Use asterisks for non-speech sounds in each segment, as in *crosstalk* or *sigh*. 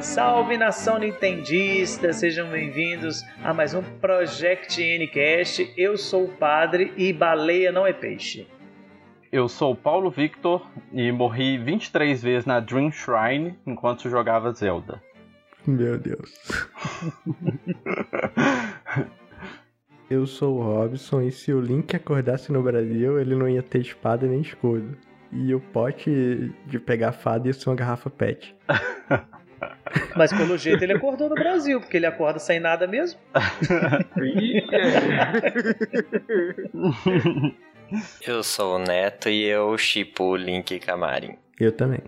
Salve nação nintendista, sejam bem-vindos a mais um Project Ncast. Eu sou o padre e baleia não é peixe. Eu sou o Paulo Victor e morri 23 vezes na Dream Shrine enquanto jogava Zelda. Meu Deus. *laughs* Eu sou o Robson e se o Link acordasse no Brasil, ele não ia ter espada nem escudo. E o pote de pegar fada ia ser uma garrafa pet. *laughs* Mas pelo jeito ele acordou no Brasil, porque ele acorda sem nada mesmo. *laughs* eu sou o Neto e eu chipo o Link Camarin. Eu também.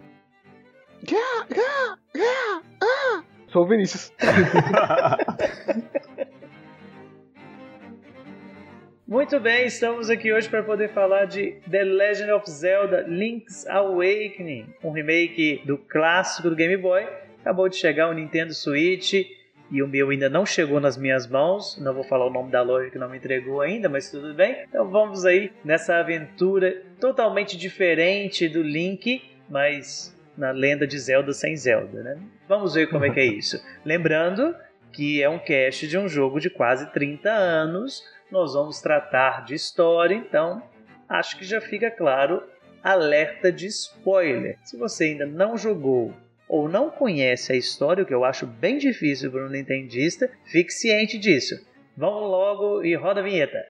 Sou o Vinícius. *laughs* Muito bem, estamos aqui hoje para poder falar de The Legend of Zelda Link's Awakening, um remake do clássico do Game Boy. Acabou de chegar o Nintendo Switch e o meu ainda não chegou nas minhas mãos. Não vou falar o nome da loja que não me entregou ainda, mas tudo bem. Então vamos aí nessa aventura totalmente diferente do Link, mas na lenda de Zelda sem Zelda, né? Vamos ver como é que é isso. *laughs* Lembrando que é um cast de um jogo de quase 30 anos nós vamos tratar de história, então acho que já fica claro alerta de spoiler. Se você ainda não jogou ou não conhece a história, o que eu acho bem difícil para um nintendista, fique ciente disso. Vamos logo e roda a vinheta.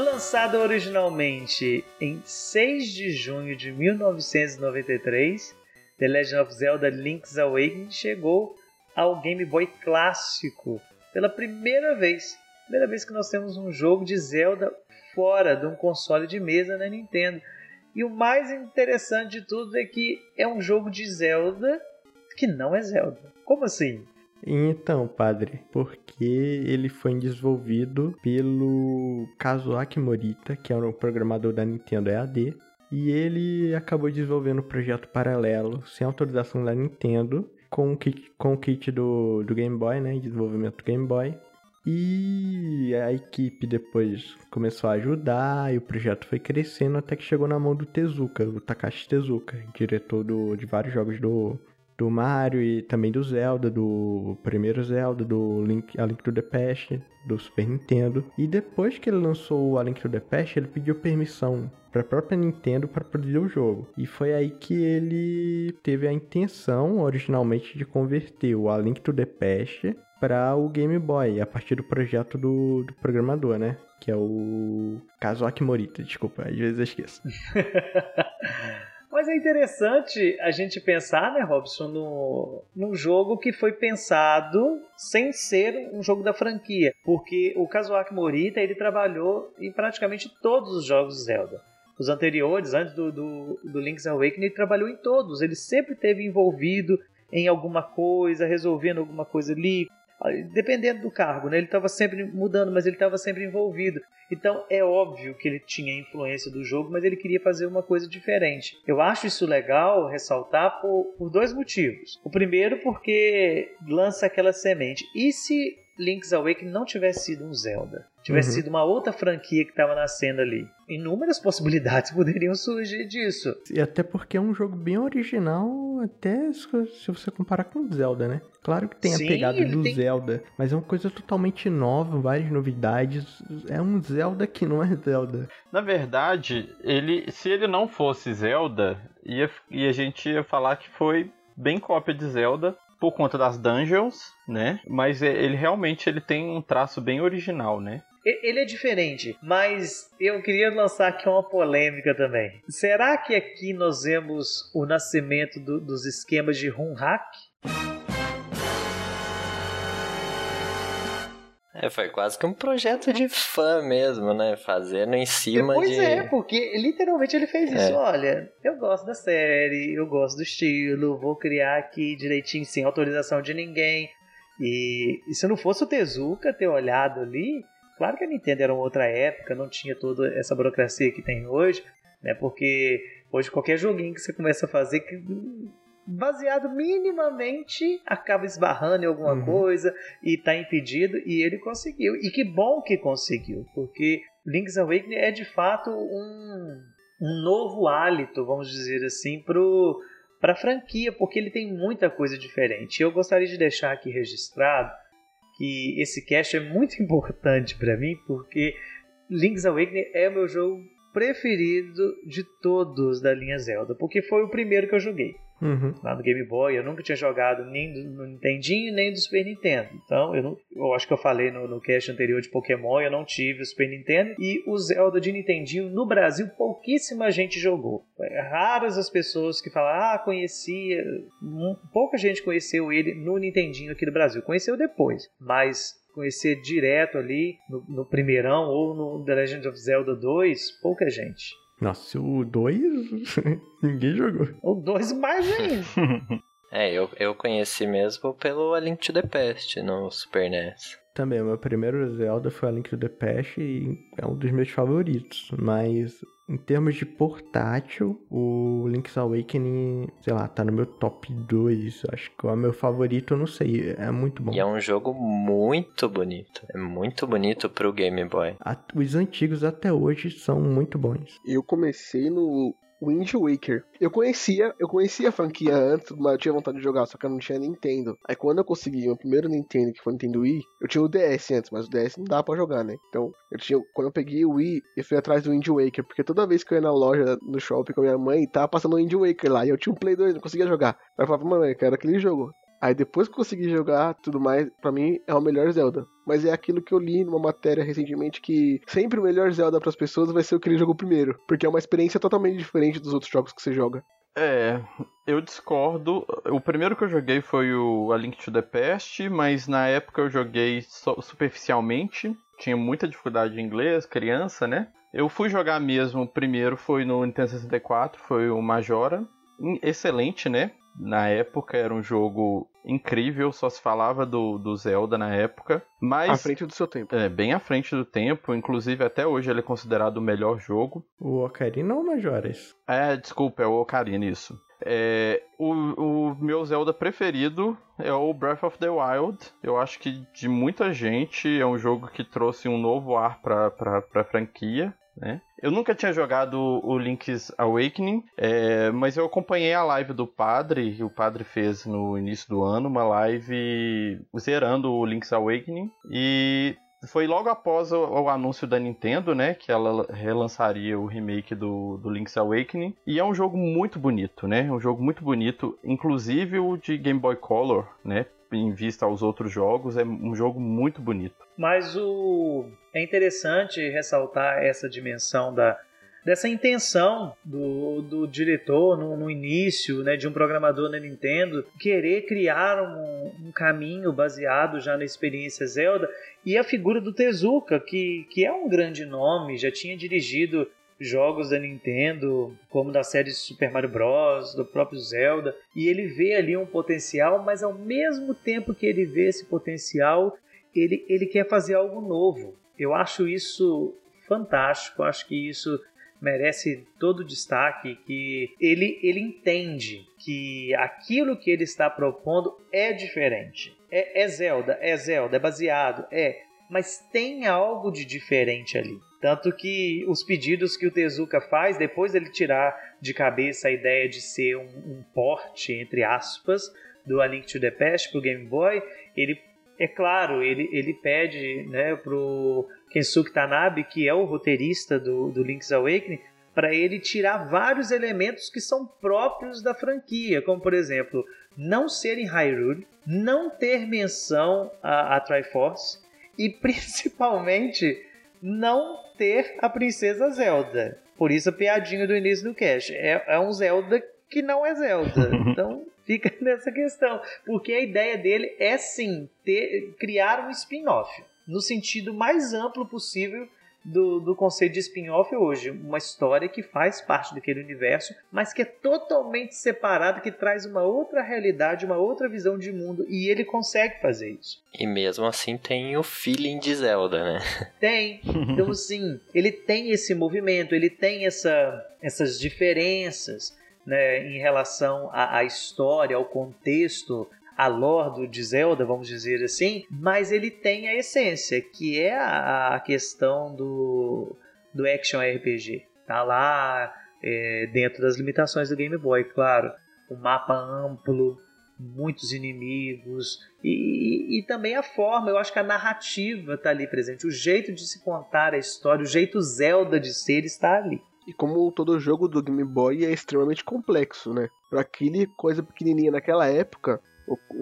Lançado originalmente em 6 de junho de 1993, The Legend of Zelda Link's Awakening chegou ao Game Boy clássico pela primeira vez. Primeira vez que nós temos um jogo de Zelda fora de um console de mesa na Nintendo. E o mais interessante de tudo é que é um jogo de Zelda que não é Zelda. Como assim? Então, padre, porque ele foi desenvolvido pelo Kazuaki Morita, que é um programador da Nintendo EAD, e ele acabou desenvolvendo um projeto paralelo, sem autorização da Nintendo, com o kit, com o kit do, do Game Boy, né, desenvolvimento do Game Boy. E a equipe depois começou a ajudar e o projeto foi crescendo até que chegou na mão do Tezuka, o Takashi Tezuka, diretor do, de vários jogos do, do Mario e também do Zelda, do primeiro Zelda, do Link, A Link to the Past, do Super Nintendo. E depois que ele lançou A Link to the Past, ele pediu permissão para a própria Nintendo para produzir o jogo. E foi aí que ele teve a intenção originalmente de converter o A Link to the Past para o Game Boy, a partir do projeto do, do programador, né? Que é o Kazuaki Morita, desculpa, às vezes eu esqueço. *laughs* Mas é interessante a gente pensar, né, Robson, no, num jogo que foi pensado sem ser um jogo da franquia. Porque o Kazuaki Morita, ele trabalhou em praticamente todos os jogos Zelda. Os anteriores, antes do, do, do Link's Awakening, ele trabalhou em todos. Ele sempre esteve envolvido em alguma coisa, resolvendo alguma coisa ali, dependendo do cargo, né? Ele estava sempre mudando, mas ele estava sempre envolvido. Então é óbvio que ele tinha influência do jogo, mas ele queria fazer uma coisa diferente. Eu acho isso legal ressaltar por, por dois motivos. O primeiro, porque lança aquela semente. E se Link's Awakening não tivesse sido um Zelda? tivesse uhum. sido uma outra franquia que estava nascendo ali. Inúmeras possibilidades *laughs* poderiam surgir disso. E até porque é um jogo bem original, até se você comparar com Zelda, né? Claro que tem Sim, a pegada do tem... Zelda, mas é uma coisa totalmente nova, várias novidades. É um Zelda que não é Zelda. Na verdade, ele, se ele não fosse Zelda, ia, e a gente ia falar que foi bem cópia de Zelda, por conta das dungeons, né? Mas é, ele realmente ele tem um traço bem original, né? Ele é diferente, mas eu queria lançar aqui uma polêmica também. Será que aqui nós vemos o nascimento do, dos esquemas de run hack? É, foi quase que um projeto de fã mesmo, né? Fazendo em cima pois de. Pois é, porque literalmente ele fez isso. É. Olha, eu gosto da série, eu gosto do estilo, vou criar aqui direitinho, sem autorização de ninguém. E, e se não fosse o Tezuka ter olhado ali, claro que a Nintendo era uma outra época, não tinha toda essa burocracia que tem hoje, né? Porque hoje qualquer joguinho que você começa a fazer que baseado minimamente, acaba esbarrando em alguma uhum. coisa e está impedido, e ele conseguiu. E que bom que conseguiu, porque Link's Awakening é de fato um, um novo hálito, vamos dizer assim, para a franquia, porque ele tem muita coisa diferente. Eu gostaria de deixar aqui registrado que esse cast é muito *laughs* importante para mim, porque Link's Awakening é o meu jogo preferido de todos da linha Zelda, porque foi o primeiro que eu joguei. Uhum. Lá no Game Boy, eu nunca tinha jogado nem do, Nintendinho nem do Super Nintendo. Então, eu, não, eu acho que eu falei no, no cast anterior de Pokémon, eu não tive o Super Nintendo. E o Zelda de Nintendinho no Brasil, pouquíssima gente jogou. É, raras as pessoas que falam, ah, conhecia. Pouca gente conheceu ele no Nintendinho aqui do Brasil. Conheceu depois. Mas conhecer direto ali no, no primeirão ou no The Legend of Zelda 2, pouca gente. Nossa, o 2 *laughs* ninguém jogou. O 2 mais ainda. *laughs* é, eu, eu conheci mesmo pelo A Link to the Past no Super NES. Também, o meu primeiro Zelda foi A Link to the Past e é um dos meus favoritos, mas em termos de portátil, o Link's Awakening, sei lá, tá no meu top 2. Acho que é o meu favorito, eu não sei. É muito bom. E é um jogo muito bonito. É muito bonito pro Game Boy. Os antigos até hoje são muito bons. Eu comecei no Wind Waker. Eu conhecia, eu conhecia a franquia antes, mas eu tinha vontade de jogar, só que eu não tinha Nintendo. Aí quando eu consegui meu primeiro Nintendo, que foi o Nintendo Wii, eu tinha o DS antes, mas o DS não dá para jogar, né? Então, eu tinha, quando eu peguei o Wii, eu fui atrás do Wind Waker, porque toda vez que eu ia na loja, no shopping com a minha mãe, tava passando o Wind Waker lá, e eu tinha um Play 2, não conseguia jogar. Aí eu falava, mãe, eu quero aquele jogo. Aí depois que consegui jogar tudo mais, para mim é o melhor Zelda. Mas é aquilo que eu li numa matéria recentemente que sempre o melhor Zelda para as pessoas vai ser o que ele jogou primeiro, porque é uma experiência totalmente diferente dos outros jogos que você joga. É, eu discordo. O primeiro que eu joguei foi o A Link to the Past, mas na época eu joguei superficialmente. Tinha muita dificuldade em inglês, criança, né? Eu fui jogar mesmo, primeiro foi no Nintendo 64, foi o Majora. Excelente, né? Na época era um jogo incrível, só se falava do, do Zelda na época. Mas. À frente do seu tempo. É, bem à frente do tempo. Inclusive, até hoje ele é considerado o melhor jogo. O Ocarina ou o Majoras? É, desculpa, é o Ocarina, isso. É, o, o, meu Zelda preferido é o Breath of the Wild. Eu acho que de muita gente é um jogo que trouxe um novo ar para a franquia né? Eu nunca tinha jogado o Link's Awakening, é, mas eu acompanhei a live do padre, que o padre fez no início do ano, uma live zerando o Link's Awakening, e foi logo após o, o, anúncio da Nintendo, né, que ela relançaria o remake do, do Link's Awakening. E é um jogo muito bonito, né? Um jogo muito bonito, inclusive o de Game Boy Color, né? Em vista aos outros jogos, é um jogo muito bonito. Mas o é interessante ressaltar essa dimensão da dessa intenção do, do diretor no, no, início, né, de um programador na Nintendo, querer criar um, um, caminho baseado já na experiência Zelda. E a figura do Tezuka, que, que é um grande nome, já tinha dirigido jogos da Nintendo, como da série Super Mario Bros, do próprio Zelda, e ele vê ali um potencial, mas ao mesmo tempo que ele vê esse potencial, ele, ele quer fazer algo novo. Eu acho isso fantástico, acho que isso merece todo o destaque, que ele, ele entende que aquilo que ele está propondo é diferente. É, é Zelda, é Zelda, é baseado, é, mas tem algo de diferente ali. Tanto que os pedidos que o Tezuka faz, depois dele tirar de cabeça a ideia de ser um, um porte, entre aspas, do A Link to the Past para o Game Boy, ele, é claro, ele, ele pede né, pro Kensuke Tanabe, que é o roteirista do, do Link's Awakening, para ele tirar vários elementos que são próprios da franquia, como por exemplo, não ser em Hyrule, não ter menção a, a Triforce e *laughs* principalmente não ter a princesa Zelda. Por isso a piadinha do início do cast. É, é um Zelda que não é Zelda. *laughs* Então fica *laughs* nessa questão. Porque a ideia dele é sim ter, criar um spin-off. No sentido mais amplo possível do, do conceito de spin-off hoje. Uma história que faz parte daquele universo, mas que é totalmente separada, que traz uma outra realidade, uma outra visão de mundo. E ele consegue fazer isso. E mesmo assim tem o feeling de Zelda, né? *laughs* Tem. Então, *laughs* sim, ele tem esse movimento, ele tem essa, essas diferenças. Né, em relação à, à história, ao contexto, a lore de Zelda, vamos dizer assim, mas ele tem a essência, que é a, a questão do, do action RPG. Tá lá é, dentro das limitações do Game Boy, claro. O mapa amplo, muitos inimigos e, e, também a forma, eu acho que a narrativa está ali presente, o jeito de se contar a história, o jeito Zelda de ser está ali. E como todo jogo do Game Boy é extremamente complexo, né? Para aquele coisa pequenininha naquela época,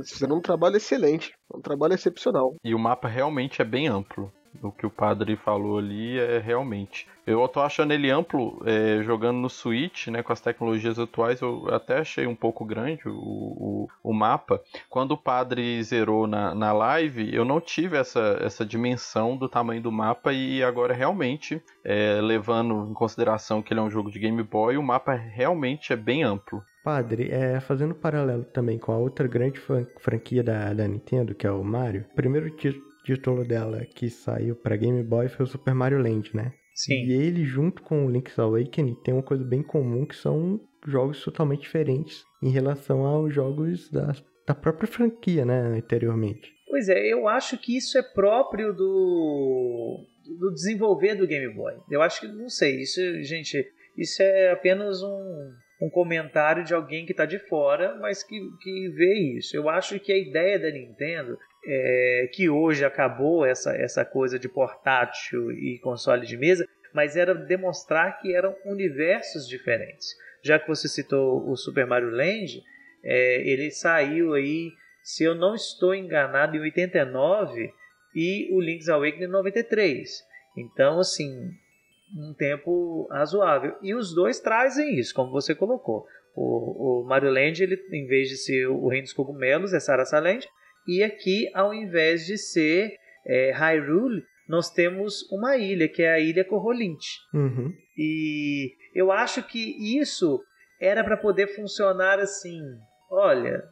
fizeram um trabalho excelente, um trabalho excepcional. E o mapa realmente é bem amplo. O que o padre falou ali é realmente. Eu tô achando ele amplo, é, jogando no Switch, né, com as tecnologias atuais, eu até achei um pouco grande o, o, o mapa. Quando o padre zerou na, na live, eu não tive essa, essa dimensão do tamanho do mapa e agora realmente, é, levando em consideração que ele é um jogo de Game Boy, o mapa realmente é bem amplo. Padre, é, fazendo paralelo também com a outra grande franquia da, da Nintendo, que é o Mario, primeiro título dela que saiu para Game Boy foi o Super Mario Land, né? Sim. E ele, junto com o Link's Awakening, tem uma coisa bem comum que são jogos totalmente diferentes em relação aos jogos da, da própria franquia, né, anteriormente. Pois é, eu acho que isso é próprio do, do desenvolver do Game Boy. Eu acho que, não sei, isso, gente, isso é apenas um, um comentário de alguém que está de fora, mas que, que vê isso. Eu acho que a ideia da Nintendo, é, que hoje acabou essa, essa coisa de portátil e console de mesa, mas era demonstrar que eram universos diferentes. Já que você citou o Super Mario Land, é, ele saiu aí, se eu não estou enganado, em 89 e o Link's Awakening em 93. Então, assim, um tempo razoável. E os dois trazem isso, como você colocou. O, o Mario Land, ele, em vez de ser o Reino dos Cogumelos, é Sarasa Land. E aqui, ao invés de ser é, Hyrule, nós temos uma ilha, que é a Ilha Corrolint. Uhum. E eu acho que isso era para poder funcionar assim. Olha,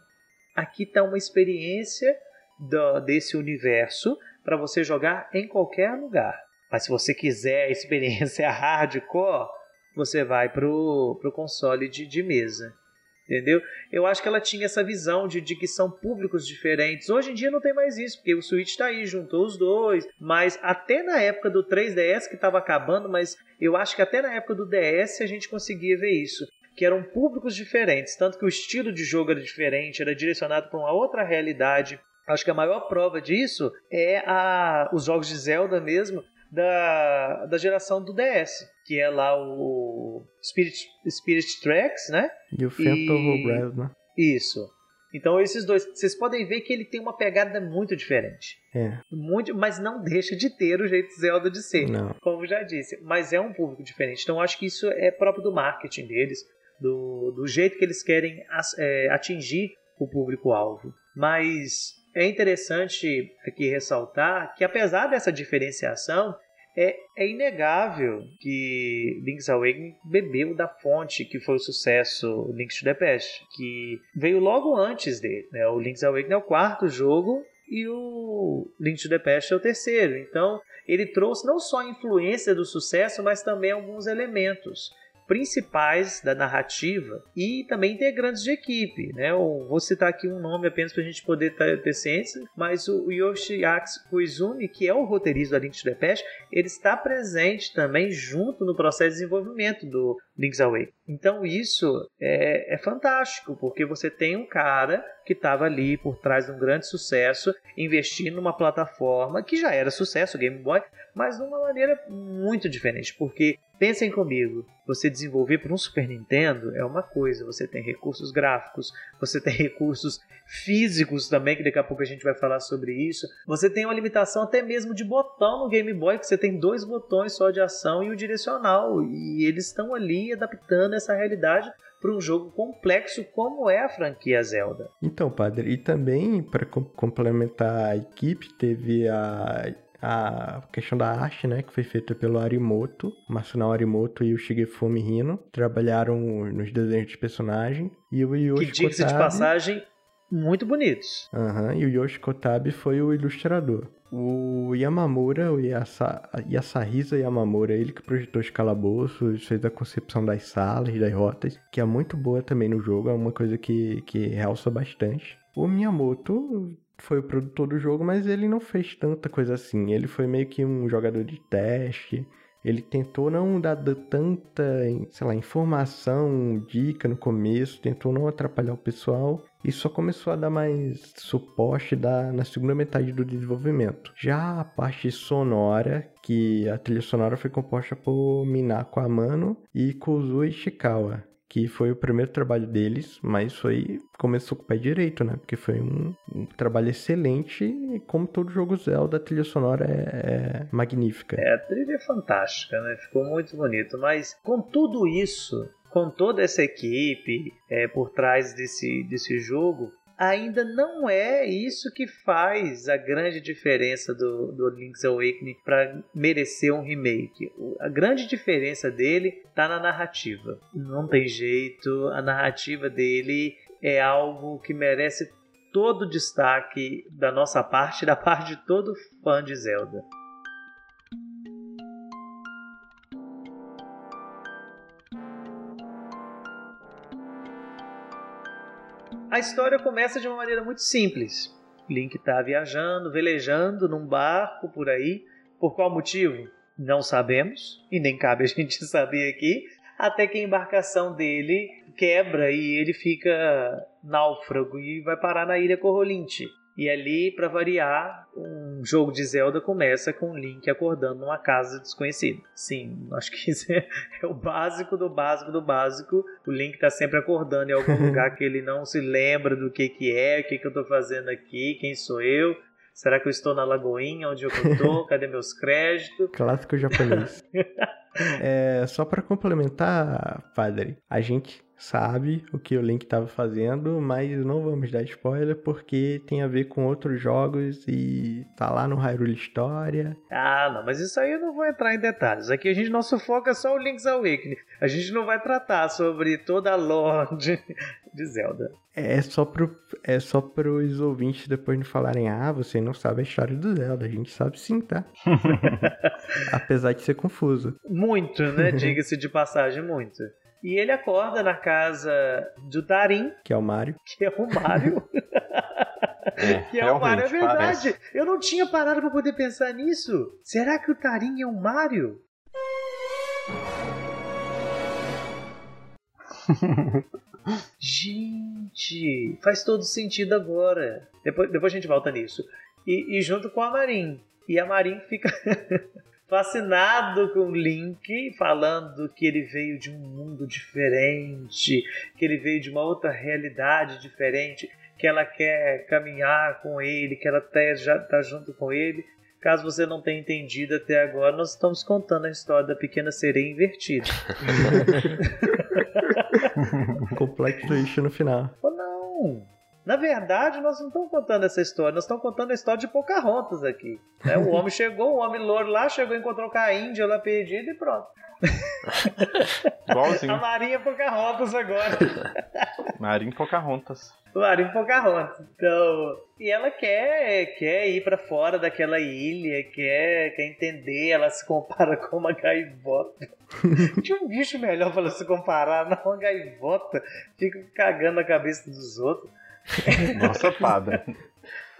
aqui está uma experiência do, desse universo para você jogar em qualquer lugar. Mas se você quiser a experiência *laughs* hardcore, você vai pro, pro console de, de mesa. Entendeu? Eu acho que ela tinha essa visão de, de que são públicos diferentes. Hoje em dia não tem mais isso, porque o Switch está aí, juntou os dois. Mas até na época do 3DS, que estava acabando, mas eu acho que até na época do DS a gente conseguia ver isso. Que eram públicos diferentes, tanto que o estilo de jogo era diferente, era direcionado para uma outra realidade. Acho que a maior prova disso é a, os jogos de Zelda mesmo, da, da geração do DS, que é lá o Spirit, Spirit Tracks, né? E o Phantom e... né? Isso. Então esses dois, vocês podem ver que ele tem uma pegada muito diferente. É. Muito, mas não deixa de ter o jeito Zelda de ser, não. como já disse. Mas é um público diferente. Então acho que isso é próprio do marketing deles, do, do jeito que eles querem é, atingir o público-alvo. Mas é interessante aqui ressaltar que, apesar dessa diferenciação, é, é, inegável que Link's Awakening bebeu da fonte que foi o sucesso Link's to the Past, que veio logo antes dele. Né? O Link's Awakening é o quarto jogo e o Link's to the Past é o terceiro. Então, ele trouxe não só a influência do sucesso, mas também alguns elementos principais da narrativa e também integrantes de equipe. Né? Eu vou citar aqui um nome apenas para a gente poder ter ciência, mas o Yoshiaki Koizumi, que é o roteirista da Link to the Past, ele está presente também junto no processo de desenvolvimento do, Link's Awakening. Então isso é, é fantástico, porque você tem um cara que estava ali por trás de um grande sucesso, investindo numa plataforma que já era sucesso, o Game Boy, mas de uma maneira muito diferente, porque pensem comigo, você desenvolver para um Super Nintendo é uma coisa, você tem recursos gráficos, você tem *laughs* recursos físicos também, que daqui a pouco a gente vai falar sobre isso. Você tem uma limitação até mesmo de botão no Game Boy, que você tem dois botões só de ação e o direcional, e eles estão ali adaptando essa realidade para um jogo complexo como é a franquia Zelda. Então, padre, e também para complementar a equipe, teve a a questão da arte, né, que foi feita pelo Arimoto, Masunao Arimoto e o Shigefumi Hino, trabalharam nos desenhos de personagem, e o Yoshi Que diga-se de passagem, muito bonitos. Aham, uhum, e o Yoshi Kotabe foi o ilustrador. O Yamamura, o Yasa, Yasahisa Yamamura, ele que projetou os calabouços, fez a concepção das salas, das rotas, que é muito boa também no jogo, é uma coisa que, que realça bastante. O Miyamoto foi o produtor do jogo, mas ele não fez tanta coisa assim. Ele foi meio que um jogador de teste. Ele tentou não dar tanta, sei lá, informação, dica no começo, tentou não atrapalhar o pessoal e só começou a dar mais suporte da, na segunda metade do desenvolvimento. Já a parte sonora, que a trilha sonora foi composta por Minako Amano e Kuzu Ishikawa que foi o primeiro trabalho deles, mas foi começou com o pé direito, né? Porque foi um, um trabalho excelente e como todo jogo Zelda, a trilha sonora é, é, magnífica. É, a trilha é fantástica, né? Ficou muito bonito, mas com tudo isso, com toda essa equipe é, por trás desse, desse jogo, ainda não é isso que faz a grande diferença do, do Link's Awakening para merecer um remake. A grande diferença dele está na narrativa. Não tem jeito, a narrativa dele é algo que merece todo o destaque da nossa parte, *laughs* da parte de todo fã de Zelda. A história começa de uma maneira muito simples. Link está viajando, velejando num barco por aí. Por qual motivo? Não sabemos, e nem cabe a *laughs* gente saber aqui, até que a embarcação dele quebra e ele fica náufrago e vai parar na ilha Corrolinte. E ali, para variar, um jogo de Zelda começa com o Link acordando numa casa desconhecida. Sim, acho que *laughs* isso é, é o básico do básico do básico. O Link está sempre acordando em algum *laughs* lugar que ele não se lembra do que, que é, o que, que eu estou fazendo aqui, quem sou eu. Será que eu estou na Lagoinha? Onde eu estou? *laughs* Cadê meus créditos? Clássico japonês. é, só para complementar, padre, a gente sabe o que o Link estava fazendo, mas não vamos dar spoiler porque tem a ver com outros jogos e tá lá no Hyrule História. Ah, não, mas isso aí eu não vou entrar em detalhes. Aqui a gente nosso foco é só o Link's Awakening. A gente não vai tratar sobre toda a lore de, de Zelda. É só pro é só os ouvintes depois não falarem: "Ah, você não sabe a história do Zelda". A gente sabe sim, tá? *laughs* Apesar de ser confuso. Muito, né? *laughs* Diga-se de passagem muito. E ele acorda na casa do Darim. Que é o Mario. Que é o Mario. *laughs* É, *laughs* que é o Mario, é verdade. Parece. Eu não tinha parado para poder pensar nisso. Será que o Tarim é o Mario? *laughs* gente, faz todo sentido agora. Depois, depois a gente volta nisso. E, e junto com a Marin. E a Marin fica fascinado com o Link, falando que ele veio de um mundo diferente, que ele veio de uma outra realidade diferente, que ela quer caminhar com ele, que ela tá, já está junto com ele. Caso você não tenha entendido até agora, nós estamos contando a história da pequena sereia invertida. *laughs* Complexo isso no final. Oh, não! Na verdade, nós não estamos contando essa história, nós estamos contando a história de Pocahontas aqui. Né? O homem chegou, o homem louro lá, chegou, encontrou com a Índia lá perdida e pronto. *laughs* Igualzinho. A Marinha Pocahontas agora. *laughs* Marinha Pocahontas. Marinha Pocahontas. Então, e ela quer, quer ir para fora daquela ilha, quer, quer entender, ela se compara com uma gaivota. *laughs* Tinha um bicho melhor para ela se comparar, não uma gaivota. Fica cagando na cabeça dos outros. *laughs* Nossa, padre.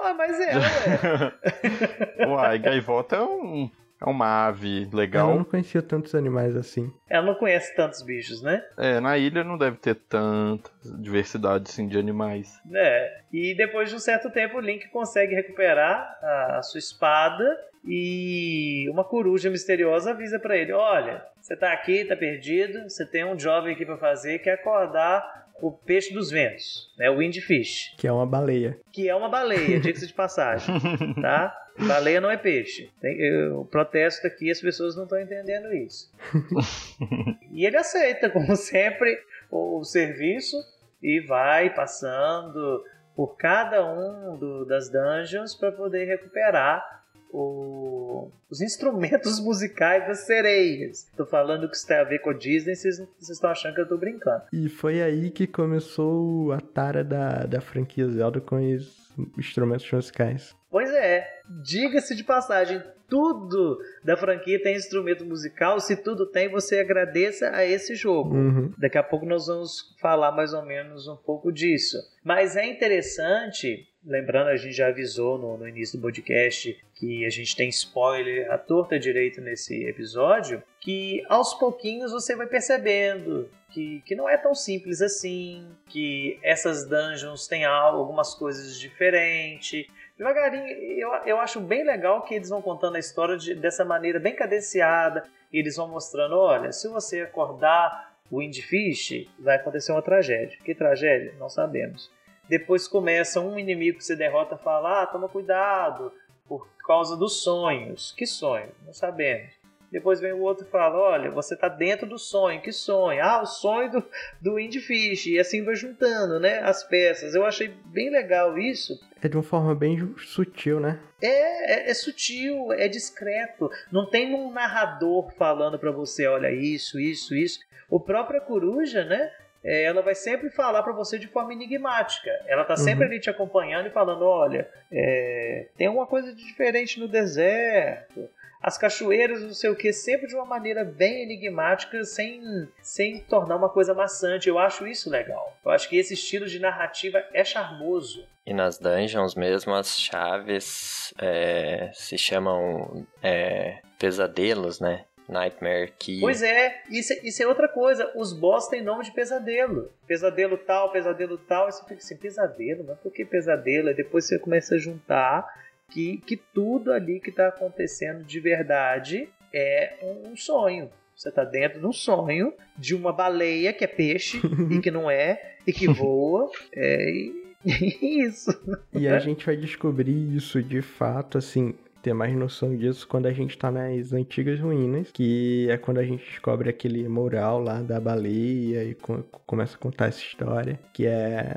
ah, mas é, ué. *laughs* Uai, gaivota é um É uma ave Ela legal. não conhecia tantos animais assim. Ela não conhece tantos bichos, né? É, na ilha não deve ter tanta diversidade assim, de animais. É. E depois de um certo tempo, o Link consegue recuperar a, a sua espada e uma coruja misteriosa avisa pra ele: Olha, você tá aqui, tá perdido, você tem um job aqui pra fazer que é acordar o peixe dos ventos, né? O Windfish, Que é uma baleia. que é uma baleia, *laughs* diga-se de passagem, *laughs* tá? Baleia não é peixe. Tem- eu protesto aqui, as pessoas não estão entendendo isso. *laughs* e ele aceita, como sempre, o, o serviço e vai passando por cada um do- das dungeons para poder recuperar o- os instrumentos *laughs* musicais das sereias. Tô falando que isso tem a ver com a Disney, vocês estão achando que eu tô brincando. E foi aí que começou a tara da, da franquia Zelda com os instrumentos musicais. Pois é, diga-se de passagem, tudo da franquia tem instrumento musical. Se tudo tem, você agradeça a esse jogo. Uhum. Daqui a pouco nós vamos falar mais ou menos um pouco disso. Mas é interessante, lembrando, a gente já avisou no, no início do podcast que a gente tem spoiler à torta direito nesse episódio, que aos pouquinhos você vai percebendo que, que não é tão simples assim, que essas dungeons têm al- algumas coisas diferentes. Devagarinho, eu, eu acho bem legal que eles vão contando a história de- dessa maneira bem cadenciada. E eles vão mostrando: olha, se você acordar o Windfish, vai acontecer uma tragédia. Que tragédia? Não sabemos. Depois começa um inimigo que você derrota a falar: ah, toma cuidado, por causa dos sonhos. Que sonho? Não sabemos. Depois vem o outro e fala: olha, você está dentro do sonho. Que sonho? Ah, o sonho do, do Windfish. E assim vai juntando né, as peças. Eu achei bem legal isso. É de uma forma bem sutil, né? É, é, é sutil, é discreto. Não tem um narrador falando pra você, olha isso, isso, isso. O própria coruja, né? é, Ela vai sempre falar pra você de forma enigmática. Ela tá sempre Uhum. ali te acompanhando e falando, olha, é, tem uma coisa de diferente no deserto. As cachoeiras, não sei o que, sempre de uma maneira bem enigmática, sem, sem tornar uma coisa maçante. Eu acho isso legal. Eu acho que esse estilo de narrativa é charmoso. E nas dungeons mesmo, as chaves é, se chamam é, pesadelos, né? Nightmare Key. Pois é, isso, isso é outra coisa. Os boss têm nome de pesadelo. Pesadelo tal, pesadelo tal. E você fica assim, pesadelo? Mas por que pesadelo? Aí depois você começa a juntar que, que tudo ali que está acontecendo de verdade é um, sonho. Você está dentro de um sonho de uma baleia que é peixe *laughs* e que não é, e que voa. É, e, *laughs* e isso. E a gente vai descobrir isso de fato, assim, ter mais noção disso quando a gente tá nas antigas ruínas, que é quando a gente descobre aquele mural lá da baleia e co- começa a contar essa história, que é